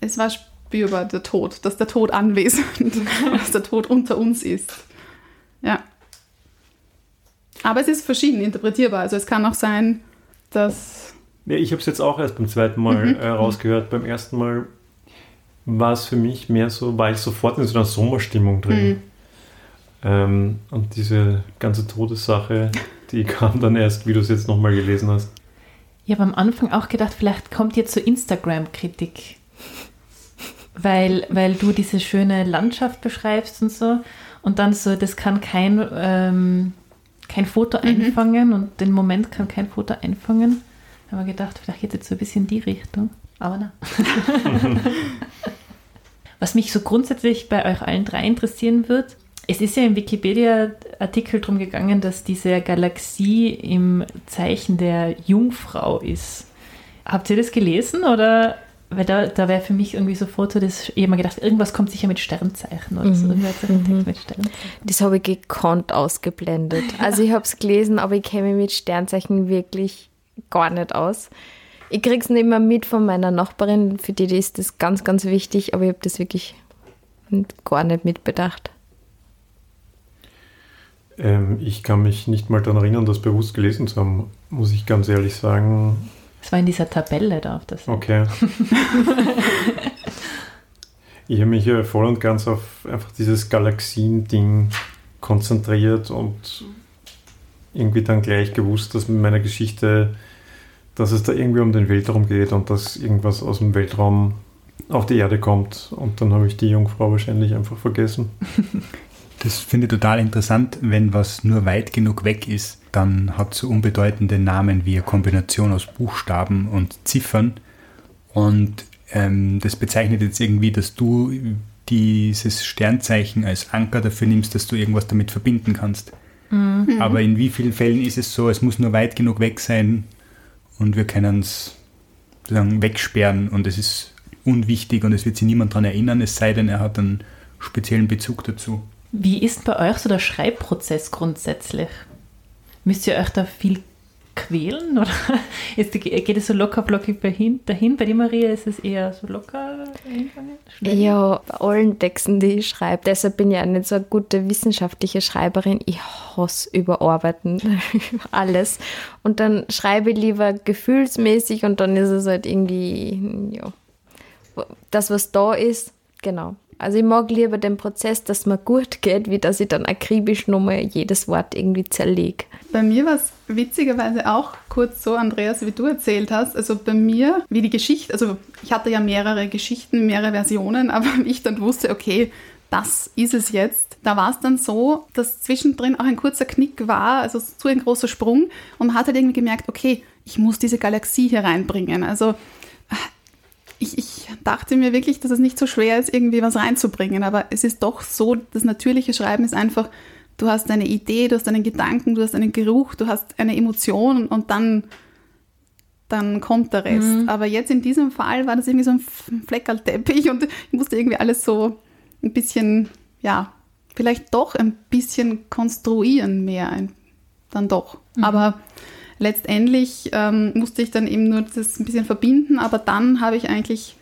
es war spürbar, der Tod, dass der Tod anwesend, dass der Tod unter uns ist. Ja. Aber es ist verschieden interpretierbar. Also es kann auch sein, dass... Ja, ich habe es jetzt auch erst beim zweiten Mal äh, rausgehört. Beim ersten Mal war es für mich mehr so, war ich sofort in so einer Sommerstimmung drin. Ähm, und diese ganze Todessache, die kam dann erst, wie du es jetzt nochmal gelesen hast. Ich habe am Anfang auch gedacht, vielleicht kommt jetzt so Instagram-Kritik. Weil, weil du diese schöne Landschaft beschreibst und so. Und dann so, das kann kein, ähm, kein Foto einfangen und den Moment kann kein Foto einfangen. Wir gedacht, vielleicht geht es jetzt so ein bisschen in die Richtung. Aber na. Was mich so grundsätzlich bei euch allen drei interessieren wird, es ist ja im Wikipedia-Artikel drum gegangen, dass diese Galaxie im Zeichen der Jungfrau ist. Habt ihr das gelesen oder? Weil da, da wäre für mich irgendwie sofort so das, ich habe mir gedacht, irgendwas kommt sicher mit Sternzeichen oder so. Einen Text mit Sternzeichen. Das habe ich gekonnt ausgeblendet. Also ich habe es gelesen, aber ich kenne mich mit Sternzeichen wirklich gar nicht aus. Ich krieg's nicht mehr mit von meiner Nachbarin, für die ist das ganz, ganz wichtig, aber ich habe das wirklich gar nicht mitbedacht. Ähm, ich kann mich nicht mal daran erinnern, das bewusst gelesen zu haben, muss ich ganz ehrlich sagen. Das war in dieser Tabelle da auf das. Okay. ich habe mich voll und ganz auf einfach dieses Galaxien-Ding konzentriert und irgendwie dann gleich gewusst, dass mit meiner Geschichte, dass es da irgendwie um den Weltraum geht und dass irgendwas aus dem Weltraum auf die Erde kommt. Und dann habe ich die Jungfrau wahrscheinlich einfach vergessen. Das finde ich total interessant, wenn was nur weit genug weg ist, dann hat es so unbedeutende Namen wie eine Kombination aus Buchstaben und Ziffern. Und ähm, das bezeichnet jetzt irgendwie, dass du dieses Sternzeichen als Anker dafür nimmst, dass du irgendwas damit verbinden kannst. Aber in wie vielen Fällen ist es so, es muss nur weit genug weg sein und wir können es wegsperren und es ist unwichtig und es wird sich niemand daran erinnern, es sei denn, er hat einen speziellen Bezug dazu. Wie ist bei euch so der Schreibprozess grundsätzlich? Müsst ihr euch da viel quälen oder ist, geht es so locker flockig dahin? Bei dir, Maria, ist es eher so locker? Ja, bei allen Texten, die ich schreibe. Deshalb bin ich auch nicht so eine gute wissenschaftliche Schreiberin. Ich hasse Überarbeiten, alles. Und dann schreibe ich lieber gefühlsmäßig und dann ist es halt irgendwie, ja, das, was da ist, genau. Also ich mag lieber den Prozess, dass mir gut geht, wie dass ich dann akribisch nochmal jedes Wort irgendwie zerlege. Bei mir war es witzigerweise auch kurz so, Andreas, wie du erzählt hast. Also bei mir, wie die Geschichte, also ich hatte ja mehrere Geschichten, mehrere Versionen, aber ich dann wusste, okay, das ist es jetzt. Da war es dann so, dass zwischendrin auch ein kurzer Knick war, also zu ein großer Sprung und man hat halt irgendwie gemerkt, okay, ich muss diese Galaxie hier reinbringen. Also ich, ich, dachte mir wirklich, dass es nicht so schwer ist, irgendwie was reinzubringen, aber es ist doch so, das natürliche Schreiben ist einfach, du hast eine Idee, du hast einen Gedanken, du hast einen Geruch, du hast eine Emotion und dann, dann kommt der Rest. Mhm. Aber jetzt in diesem Fall war das irgendwie so ein Fleckerlteppich und ich musste irgendwie alles so ein bisschen, ja, vielleicht doch ein bisschen konstruieren mehr, dann doch. Mhm. Aber letztendlich ähm, musste ich dann eben nur das ein bisschen verbinden, aber dann habe ich eigentlich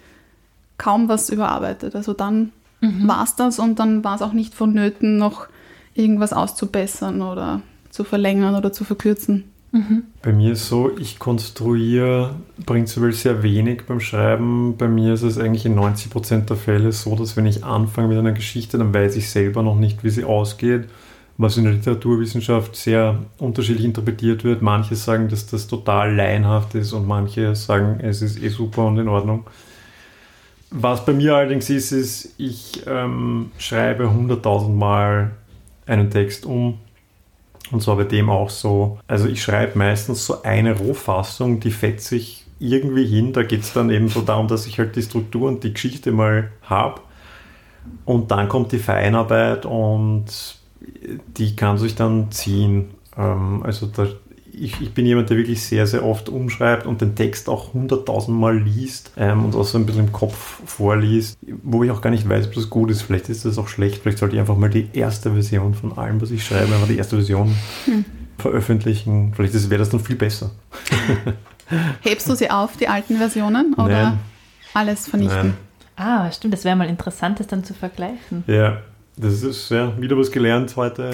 kaum was überarbeitet. Also dann mhm. war es das und dann war es auch nicht vonnöten, noch irgendwas auszubessern oder zu verlängern oder zu verkürzen. Mhm. Bei mir ist so, ich konstruiere prinzipiell sehr wenig beim Schreiben. Bei mir ist es eigentlich in 90% der Fälle so, dass wenn ich anfange mit einer Geschichte, dann weiß ich selber noch nicht, wie sie ausgeht was in der Literaturwissenschaft sehr unterschiedlich interpretiert wird. Manche sagen, dass das total laienhaft ist und manche sagen, es ist eh super und in Ordnung. Was bei mir allerdings ist, ist, ich ähm, schreibe 100.000 Mal einen Text um und zwar bei dem auch so. Also ich schreibe meistens so eine Rohfassung, die fetzt sich irgendwie hin. Da geht es dann eben so darum, dass ich halt die Struktur und die Geschichte mal habe. Und dann kommt die Feinarbeit und die kann sich dann ziehen. Ähm, also da, ich, ich, bin jemand, der wirklich sehr, sehr oft umschreibt und den Text auch hunderttausend Mal liest ähm, und auch so ein bisschen im Kopf vorliest, wo ich auch gar nicht weiß, ob das gut ist. Vielleicht ist das auch schlecht. Vielleicht sollte ich einfach mal die erste Version von allem, was ich schreibe, einfach die erste Version hm. veröffentlichen. Vielleicht wäre das dann viel besser. Hebst du sie auf, die alten Versionen, oder Nein. alles vernichten? Nein. Ah, stimmt, das wäre mal interessant, das dann zu vergleichen. Ja, das ist ja wieder was gelernt heute.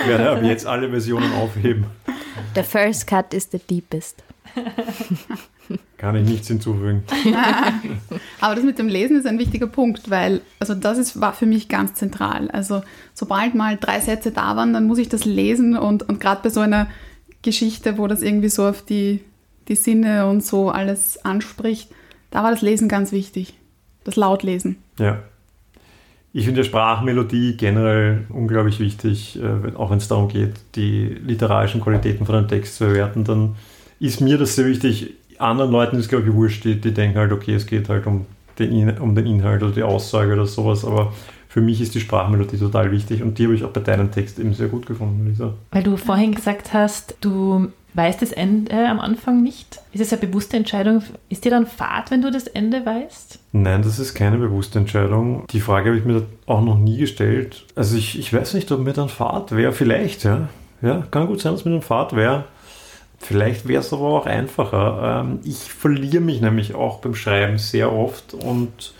Ich werde ab jetzt alle Versionen aufheben. The first cut is the deepest. Kann ich nichts hinzufügen. Aber das mit dem Lesen ist ein wichtiger Punkt, weil also das ist, war für mich ganz zentral. Also sobald mal drei Sätze da waren, dann muss ich das lesen und, und gerade bei so einer Geschichte, wo das irgendwie so auf die, die Sinne und so alles anspricht, da war das Lesen ganz wichtig. Das Lautlesen. Ja. Ich finde Sprachmelodie generell unglaublich wichtig, äh, auch wenn es darum geht, die literarischen Qualitäten von einem Text zu bewerten. Dann ist mir das sehr wichtig. Anderen Leuten ist, glaube ich, wurscht, die, die denken halt, okay, es geht halt um den, um den Inhalt oder die Aussage oder sowas, aber für mich ist die Sprachmelodie total wichtig und die habe ich auch bei deinem Text eben sehr gut gefunden, Lisa. Weil du vorhin gesagt hast, du weißt das Ende am Anfang nicht. Ist es eine bewusste Entscheidung? Ist dir dann Fahrt, wenn du das Ende weißt? Nein, das ist keine bewusste Entscheidung. Die Frage habe ich mir auch noch nie gestellt. Also ich, ich weiß nicht, ob mir dann Fahrt wäre. Vielleicht, ja. Ja, kann gut sein, dass mir dann Fahrt wäre. Vielleicht wäre es aber auch einfacher. Ähm, ich verliere mich nämlich auch beim Schreiben sehr oft und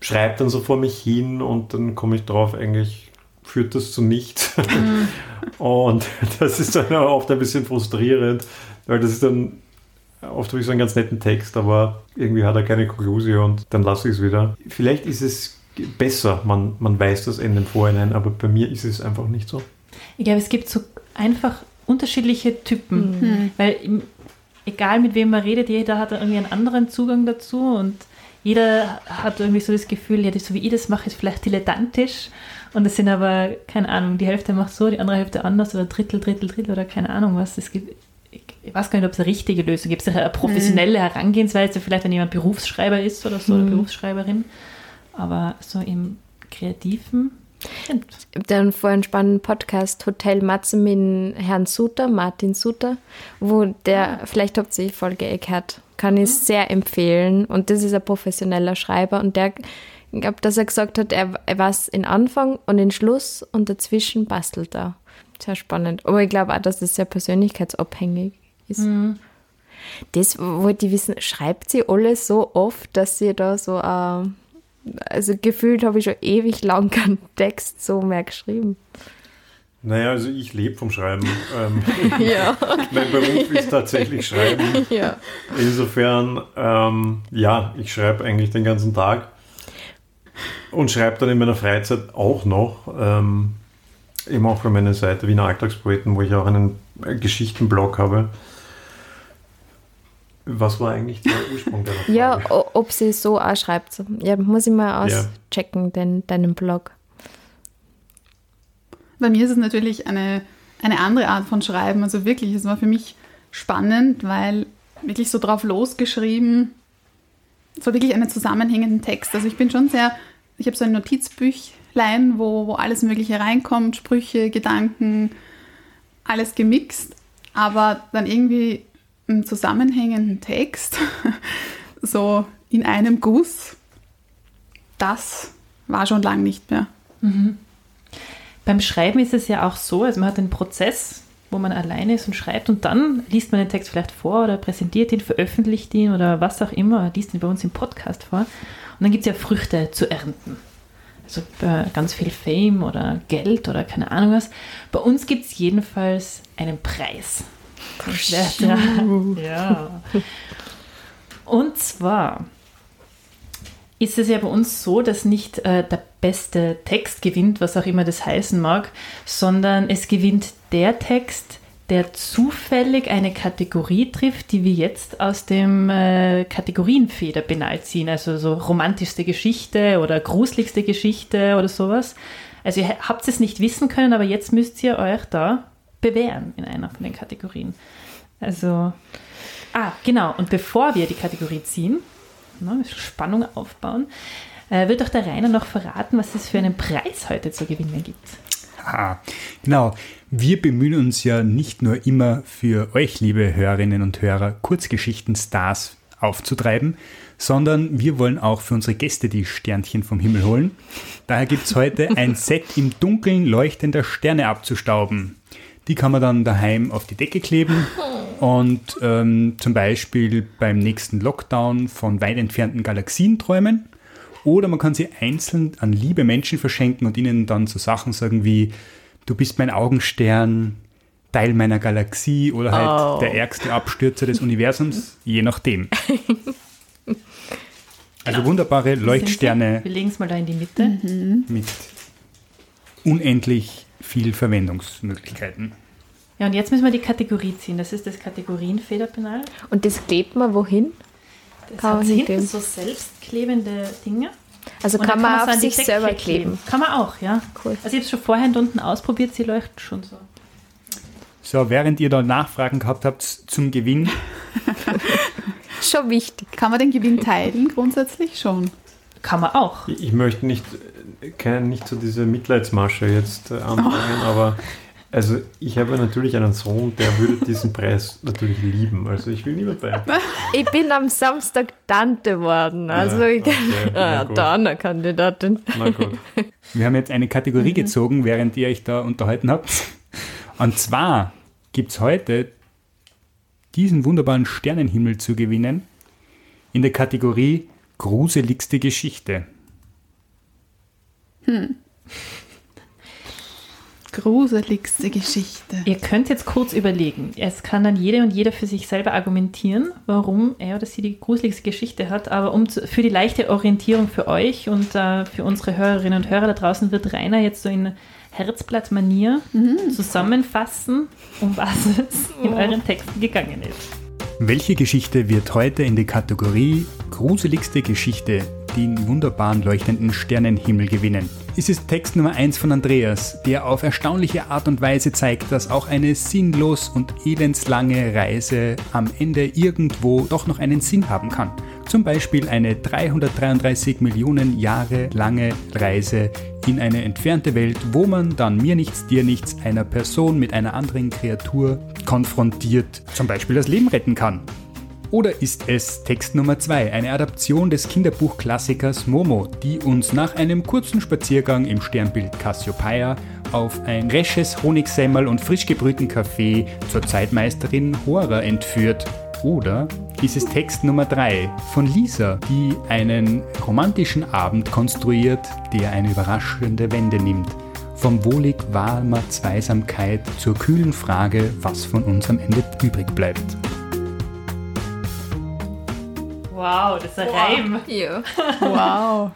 schreibe dann so vor mich hin und dann komme ich drauf, eigentlich führt das zu nichts. Mhm. und das ist dann oft ein bisschen frustrierend, weil das ist dann oft habe ich so einen ganz netten Text, aber irgendwie hat er keine Konklusion und dann lasse ich es wieder. Vielleicht ist es besser, man, man weiß das Ende im Vorhinein, aber bei mir ist es einfach nicht so. Ich glaube, es gibt so einfach unterschiedliche Typen, mhm. weil egal mit wem man redet, jeder hat irgendwie einen anderen Zugang dazu und jeder hat irgendwie so das Gefühl, ja, so wie ich das mache, ist vielleicht dilettantisch. Und es sind aber, keine Ahnung, die Hälfte macht so, die andere Hälfte anders oder Drittel, Drittel, Drittel oder keine Ahnung was. Es gibt, ich weiß gar nicht, ob es eine richtige Lösung gibt. Es eine professionelle mhm. Herangehensweise, vielleicht wenn jemand Berufsschreiber ist oder so, mhm. oder Berufsschreiberin. Aber so im Kreativen. Ich habe dann vorhin einen spannenden Podcast Hotel Matze mit Herrn Suter, Martin Suter, wo der, ah. vielleicht habt ihr die Folge eh gehört, kann ich sehr empfehlen. Und das ist ein professioneller Schreiber und der, ich glaube, dass er gesagt hat, er, er weiß in Anfang und in Schluss und dazwischen bastelt er. Sehr spannend. Aber ich glaube auch, dass das sehr persönlichkeitsabhängig ist. Mhm. Das wollte ich wissen, schreibt sie alles so oft, dass sie da so, äh, also gefühlt habe ich schon ewig lang keinen Text so mehr geschrieben. Naja, also ich lebe vom Schreiben. Ähm, ja. mein Beruf ist tatsächlich Schreiben. Ja. Insofern, ähm, ja, ich schreibe eigentlich den ganzen Tag. Und schreibe dann in meiner Freizeit auch noch, ähm, eben auch für meine Seite Wiener Alltagspoeten, wo ich auch einen Geschichtenblog habe. Was war eigentlich der Ursprung der Frage? Ja, ob sie so auch schreibt. Ja, muss ich mal auschecken, ja. den, deinen Blog. Bei mir ist es natürlich eine, eine andere Art von Schreiben. Also wirklich, es war für mich spannend, weil wirklich so drauf losgeschrieben, so wirklich einen zusammenhängenden Text. Also ich bin schon sehr, ich habe so ein Notizbüchlein, wo, wo alles Mögliche reinkommt, Sprüche, Gedanken, alles gemixt, aber dann irgendwie einen zusammenhängenden Text, so in einem Guss, das war schon lang nicht mehr. Mhm. Beim Schreiben ist es ja auch so, also man hat den Prozess, wo man alleine ist und schreibt und dann liest man den Text vielleicht vor oder präsentiert ihn, veröffentlicht ihn oder was auch immer, liest ihn bei uns im Podcast vor. Und dann gibt es ja Früchte zu ernten. Also äh, ganz viel Fame oder Geld oder keine Ahnung was. Bei uns gibt es jedenfalls einen Preis. Ja, ja. Und zwar ist es ja bei uns so, dass nicht äh, der beste Text gewinnt, was auch immer das heißen mag, sondern es gewinnt der Text, der zufällig eine Kategorie trifft, die wir jetzt aus dem äh, Kategorienfederpenal ziehen, also so romantischste Geschichte oder gruseligste Geschichte oder sowas. Also ihr habt es nicht wissen können, aber jetzt müsst ihr euch da bewähren in einer von den Kategorien. Also, ah, genau. Und bevor wir die Kategorie ziehen, ne, Spannung aufbauen, äh, wird auch der Rainer noch verraten, was es für einen Preis heute zu gewinnen gibt. Ah, genau. Wir bemühen uns ja nicht nur immer für euch, liebe Hörerinnen und Hörer, Kurzgeschichten-Stars aufzutreiben, sondern wir wollen auch für unsere Gäste die Sternchen vom Himmel holen. Daher gibt es heute ein Set im Dunkeln leuchtender Sterne abzustauben. Die kann man dann daheim auf die Decke kleben und ähm, zum Beispiel beim nächsten Lockdown von weit entfernten Galaxien träumen. Oder man kann sie einzeln an liebe Menschen verschenken und ihnen dann so Sachen sagen wie, du bist mein Augenstern, Teil meiner Galaxie oder halt oh. der ärgste Abstürzer des Universums, je nachdem. Also wunderbare Leuchtsterne. Wir legen es mal da in die Mitte. Mhm. Mit unendlich viel Verwendungsmöglichkeiten. Ja, und jetzt müssen wir die Kategorie ziehen. Das ist das Kategorienfederpenal. Und das klebt man wohin? Das kann hat hinten so selbstklebende Dinge. Also kann, kann, man, auf sich selber kleben. kleben. Kann man auch, ja. Cool. Also ich habe es schon vorher unten ausprobiert, sie leuchten schon so. So, während ihr da Nachfragen gehabt habt zum Gewinn. schon wichtig. Kann man den Gewinn teilen? Grundsätzlich schon. Kann man auch. Ich, ich möchte nicht, keine, nicht so diese Mitleidsmasche jetzt äh, anfangen, oh. aber also ich habe natürlich einen Sohn, der würde diesen Preis natürlich lieben. Also ich will niemand bei. Ich bin am Samstag Tante geworden. Also ja, ich, okay, ah, da eine Kandidatin. Na gut. Wir haben jetzt eine Kategorie mhm. gezogen, während ihr euch da unterhalten habt. Und zwar gibt es heute diesen wunderbaren Sternenhimmel zu gewinnen in der Kategorie Gruseligste Geschichte. Hm gruseligste Geschichte. Ihr könnt jetzt kurz überlegen. Es kann dann jede und jeder für sich selber argumentieren, warum er oder sie die gruseligste Geschichte hat. Aber um zu, für die leichte Orientierung für euch und äh, für unsere Hörerinnen und Hörer da draußen wird Rainer jetzt so in Herzblattmanier mhm. zusammenfassen, um was es in euren Texten gegangen ist. Welche Geschichte wird heute in die Kategorie Gruseligste Geschichte den wunderbaren leuchtenden Sternenhimmel gewinnen? ist es Text Nummer 1 von Andreas, der auf erstaunliche Art und Weise zeigt, dass auch eine sinnlos und elendslange Reise am Ende irgendwo doch noch einen Sinn haben kann. Zum Beispiel eine 333 Millionen Jahre lange Reise in eine entfernte Welt, wo man dann mir nichts, dir nichts einer Person mit einer anderen Kreatur konfrontiert, zum Beispiel das Leben retten kann. Oder ist es Text Nummer 2, eine Adaption des Kinderbuchklassikers Momo, die uns nach einem kurzen Spaziergang im Sternbild Cassiopeia auf ein resches Honigsemmel und frisch gebrühten Kaffee zur Zeitmeisterin Hora entführt? Oder ist es Text Nummer 3 von Lisa, die einen romantischen Abend konstruiert, der eine überraschende Wende nimmt? Vom wohlig warmer Zweisamkeit zur kühlen Frage, was von uns am Ende übrig bleibt. Wow, das ist ein wow. Reim. Wow.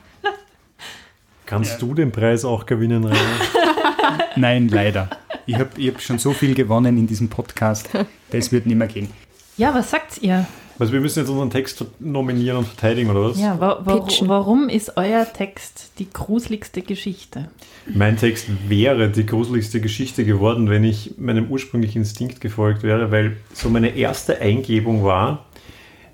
Kannst du den Preis auch gewinnen, Rainer? Nein, leider. Ich habe ich hab schon so viel gewonnen in diesem Podcast. Das wird nicht mehr gehen. Ja, was sagt ihr? Also wir müssen jetzt unseren Text nominieren und verteidigen, oder was? Ja, wa wa Pitchen. warum ist euer Text die gruseligste Geschichte? Mein Text wäre die gruseligste Geschichte geworden, wenn ich meinem ursprünglichen Instinkt gefolgt wäre, weil so meine erste Eingebung war,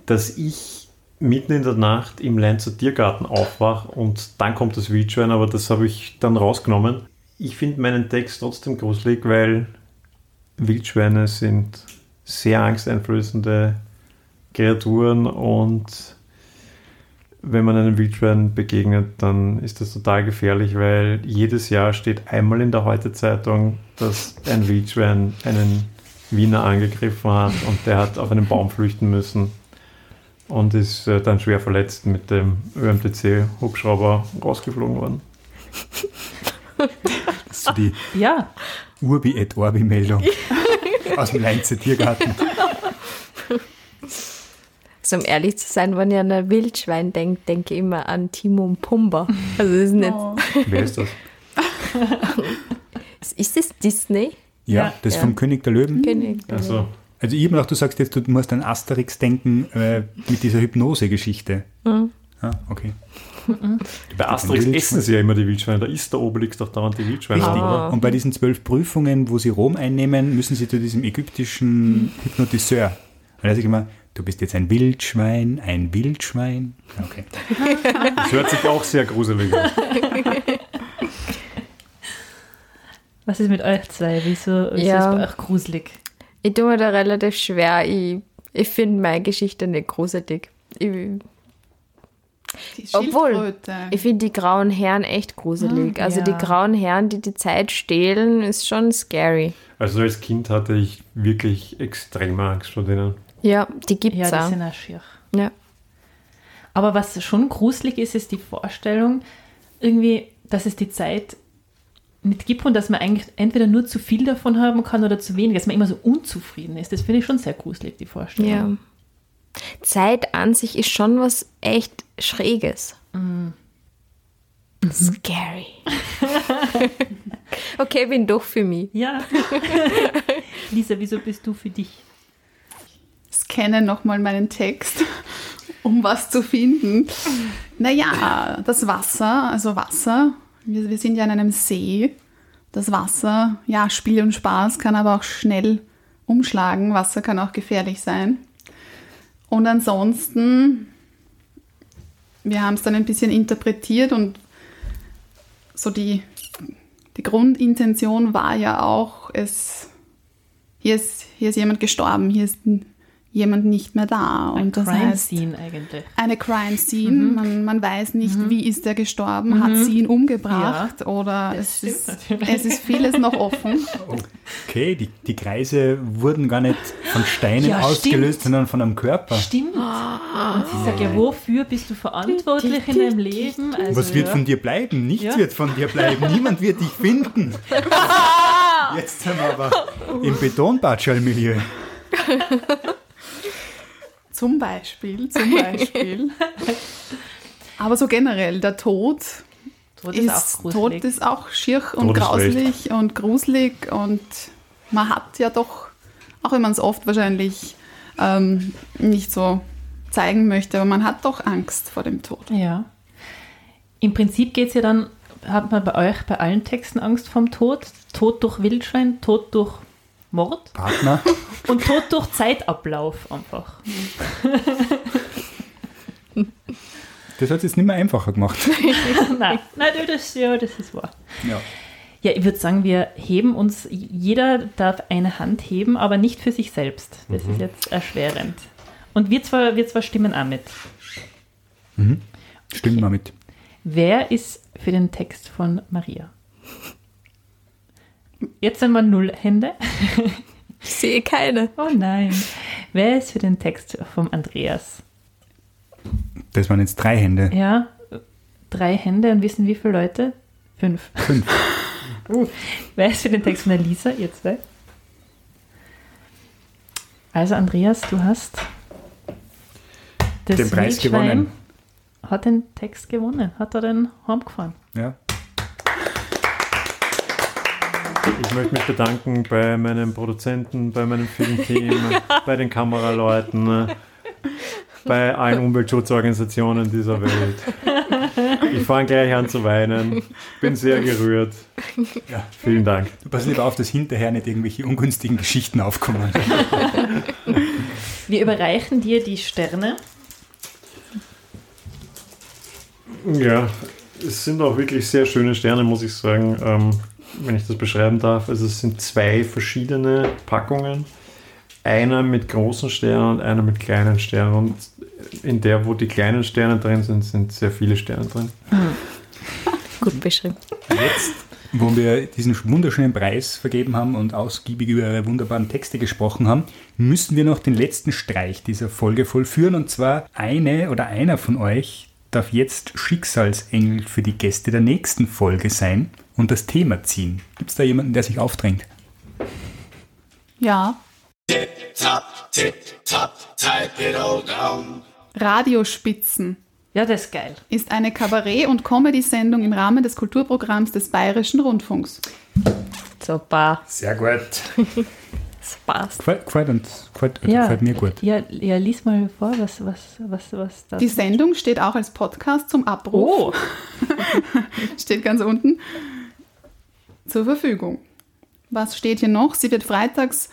dass ich mitten in der Nacht im Leinzer Tiergarten aufwach und dann kommt das Wildschwein, aber das habe ich dann rausgenommen. Ich finde meinen Text trotzdem gruselig, weil Wildschweine sind sehr angsteinflößende Kreaturen und wenn man einem Wildschwein begegnet, dann ist das total gefährlich, weil jedes Jahr steht einmal in der Heute-Zeitung, dass ein Wildschwein einen Wiener angegriffen hat und der hat auf einen Baum flüchten müssen und ist äh, dann schwer verletzt mit dem ÖMTC-Hubschrauber rausgeflogen worden. Das ist so die Ja, Urbi et Orbi-Meldung aus dem Leinzer Tiergarten. Also um ehrlich zu sein, wenn ihr an ein Wildschwein denkt, denke ich immer an Timon Pumba. Also das ist nicht. Oh. Wer ist das? Ist das Disney? Ja, Ja. das Ja. vom König der Löwen. König. Also, Also ich habe gedacht, du sagst jetzt, du musst an Asterix denken äh, mit dieser Hypnose-Geschichte. Mhm. Ah, okay. bei Asterix essen sie ja immer die Wildschweine. Da isst der Obelix doch dauernd die Wildschweine. Richtig. Ah. Und bei diesen zwölf Prüfungen, wo sie Rom einnehmen, müssen sie zu diesem ägyptischen Hypnotiseur. Und er sagt immer, du bist jetzt ein Wildschwein, ein Wildschwein. Okay. Das hört sich auch sehr gruselig an. was ist mit euch zwei? Wieso ist Ja. es bei euch gruselig? Ich tue mir da relativ schwer. Ich, ich finde meine Geschichte nicht gruselig. Ich, Die Obwohl, ich finde die grauen Herren echt gruselig. Ah, also ja. die grauen Herren, die die Zeit stehlen, ist schon scary. Also als Kind hatte ich wirklich extreme Angst vor denen. Ja, die gibt's Ja, die auch. sind auch schier. Ja. Aber was schon gruselig ist, ist die Vorstellung, irgendwie, dass es die Zeit nicht gibt und dass man eigentlich entweder nur zu viel davon haben kann oder zu wenig, dass man immer so unzufrieden ist. Das finde ich schon sehr gruselig, die Vorstellung. ja. Zeit an sich ist schon was echt Schräges. Mhm. Scary. okay, bin doch für mich. Ja. Lisa, wieso bist du für dich? scanne nochmal meinen Text, um was zu finden. Naja, das Wasser, also Wasser, wir, wir sind ja an einem See. Das Wasser, ja, Spiel und Spaß kann aber auch schnell umschlagen. Wasser kann auch gefährlich sein. Und ansonsten, wir haben es dann ein bisschen interpretiert und so die, die Grundintention war ja auch, es, hier, ist, hier ist jemand gestorben, hier ist jemand nicht mehr da. Und Ein das Crime heißt, Scene eigentlich. eine Crime Scene. Man, man weiß nicht, wie ist er gestorben, hat sie ihn umgebracht oder es ist, es ist vieles noch offen. Okay, die, die Kreise wurden gar nicht von Steinen Ja, ausgelöst, stimmt. sondern von einem Körper. Stimmt. Und sie sagt ja, wofür bist du verantwortlich in deinem Leben? Also, Was wird ja. von dir bleiben? Nichts Ja. wird von dir bleiben. Niemand wird dich finden. Jetzt sind wir aber im Betonbatschal-Milieu. Zum Beispiel, zum Beispiel. Aber so generell, der Tod Tod ist, ist auch gruselig. Tod ist auch schier und grauselig und gruselig und man hat ja doch, auch wenn man es oft wahrscheinlich ähm, nicht so zeigen möchte, aber man hat doch Angst vor dem Tod. Ja. Im Prinzip geht es ja dann, hat man bei euch bei allen Texten Angst vom Tod? Tod durch Wildschwein, Tod durch Mord Partner. und Tod durch Zeitablauf einfach. Das hat es jetzt nicht mehr einfacher gemacht. nein, nein, das, ja, das ist wahr. Ja. Ja, ich würde sagen, wir heben uns, jeder darf eine Hand heben, aber nicht für sich selbst. Das ist jetzt erschwerend. Und wir zwar, wir zwar stimmen auch mit. Stimmt mal mit. Wer ist für den Text von Maria? Jetzt sind wir null Hände. Ich sehe keine. Oh nein. Wer ist für den Text vom Andreas? Das waren jetzt drei Hände. Ja, drei Hände und wissen wie viele Leute? Fünf. Fünf. Wer ist für den Text von der Lisa? Ihr zwei. Also Andreas, du hast das Den Preis gewonnen. Hat den Text gewonnen. Hat er den heimgefahren. Ja. Ich möchte mich bedanken bei meinen Produzenten, bei meinem Filmteam, bei den Kameraleuten, bei allen Umweltschutzorganisationen dieser Welt. Ich fange gleich an zu weinen. Bin sehr gerührt. Ja, vielen Dank. Du pass lieber auf, dass hinterher nicht irgendwelche ungünstigen Geschichten aufkommen. Wir überreichen dir die Sterne. Ja, es sind auch wirklich sehr schöne Sterne, muss ich sagen, ähm, wenn ich das beschreiben darf. Also es sind zwei verschiedene Packungen. Einer mit großen Sternen und einer mit kleinen Sternen. Und in der, wo die kleinen Sterne drin sind, sind sehr viele Sterne drin. Gut beschrieben. Jetzt, wo wir diesen wunderschönen Preis vergeben haben und ausgiebig über ihre wunderbaren Texte gesprochen haben, müssen wir noch den letzten Streich dieser Folge vollführen. Und zwar eine oder einer von euch darf jetzt Schicksalsengel für die Gäste der nächsten Folge sein und das Thema ziehen. Gibt es da jemanden, der sich aufdrängt? Ja. Tip-top, tip-top, type it all down. Radiospitzen Ja, das ist geil. ist eine Kabarett- und Comedy-Sendung im Rahmen des Kulturprogramms des Bayerischen Rundfunks. Super. Sehr gut. Das passt. Gefällt, uns, Ja. gefällt mir gut. Ja, ja, lies mal vor, was, was, was, was das Die Sendung steht auch als Podcast zum Abruf. Oh, steht ganz unten, zur Verfügung. Was steht hier noch? Sie wird freitags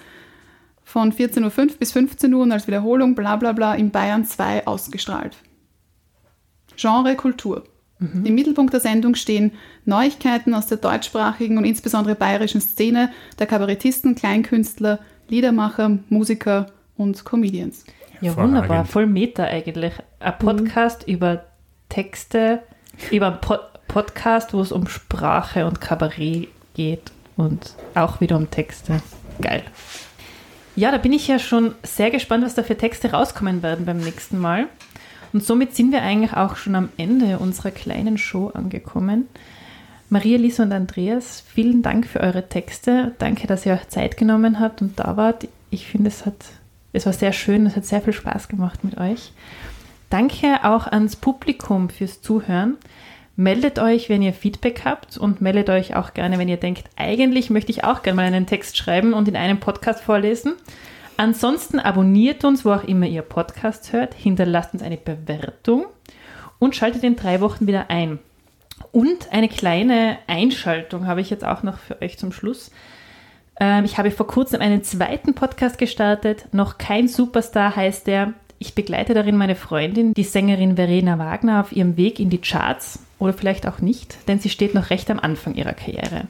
von 14.05 Uhr bis 15 Uhr und als Wiederholung bla bla bla in Bayern 2 ausgestrahlt. Genre Kultur. Im Mittelpunkt der Sendung stehen Neuigkeiten aus der deutschsprachigen und insbesondere bayerischen Szene der Kabarettisten, Kleinkünstler, Liedermacher, Musiker und Comedians. ja, wunderbar. Voll Meta eigentlich. Ein Podcast über Texte, über einen po Podcast, wo es um Sprache und Kabarett geht und auch wieder um Texte. Geil. Ja, da bin ich ja schon sehr gespannt, was da für Texte rauskommen werden beim nächsten Mal. Und somit sind wir eigentlich auch schon am Ende unserer kleinen Show angekommen. Maria, Lisa und Andreas, vielen Dank für eure Texte. Danke, dass ihr euch Zeit genommen habt und da wart. Ich finde, es hat, es war sehr schön, es hat sehr viel Spaß gemacht mit euch. Danke auch ans Publikum fürs Zuhören. Meldet euch, wenn ihr Feedback habt und meldet euch auch gerne, wenn ihr denkt, eigentlich möchte ich auch gerne mal einen Text schreiben und in einem Podcast vorlesen. Ansonsten abonniert uns, wo auch immer ihr Podcast hört, hinterlasst uns eine Bewertung und schaltet in drei Wochen wieder ein. Und eine kleine Einschaltung habe ich jetzt auch noch für euch zum Schluss. Ähm, ich habe vor kurzem einen zweiten Podcast gestartet. Noch kein Superstar heißt der. Ich begleite darin meine Freundin, die Sängerin Verena Wagner, auf ihrem Weg in die Charts oder vielleicht auch nicht, denn sie steht noch recht am Anfang ihrer Karriere.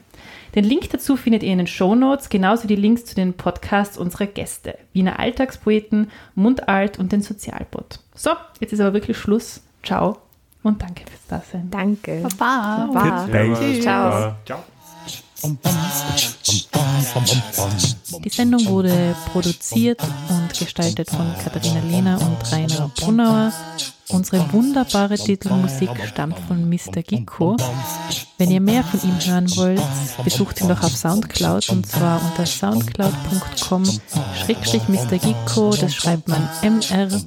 Den Link dazu findet ihr in den Shownotes, genauso die Links zu den Podcasts unserer Gäste, Wiener Alltagspoeten, Mundart und den Sozialbot. So, jetzt ist aber wirklich Schluss. Ciao und danke fürs Dasein. Danke. Baba. Baba. Bye. Ciao. Ciao. Die Sendung wurde produziert und gestaltet von Katharina Lehner und Rainer Brunauer. Unsere wunderbare Titelmusik stammt von Mr. Gicko. Wenn ihr mehr von ihm hören wollt, besucht ihn doch auf Soundcloud und zwar unter soundcloud.com Mr. Gicko, das schreibt man mr-gikko.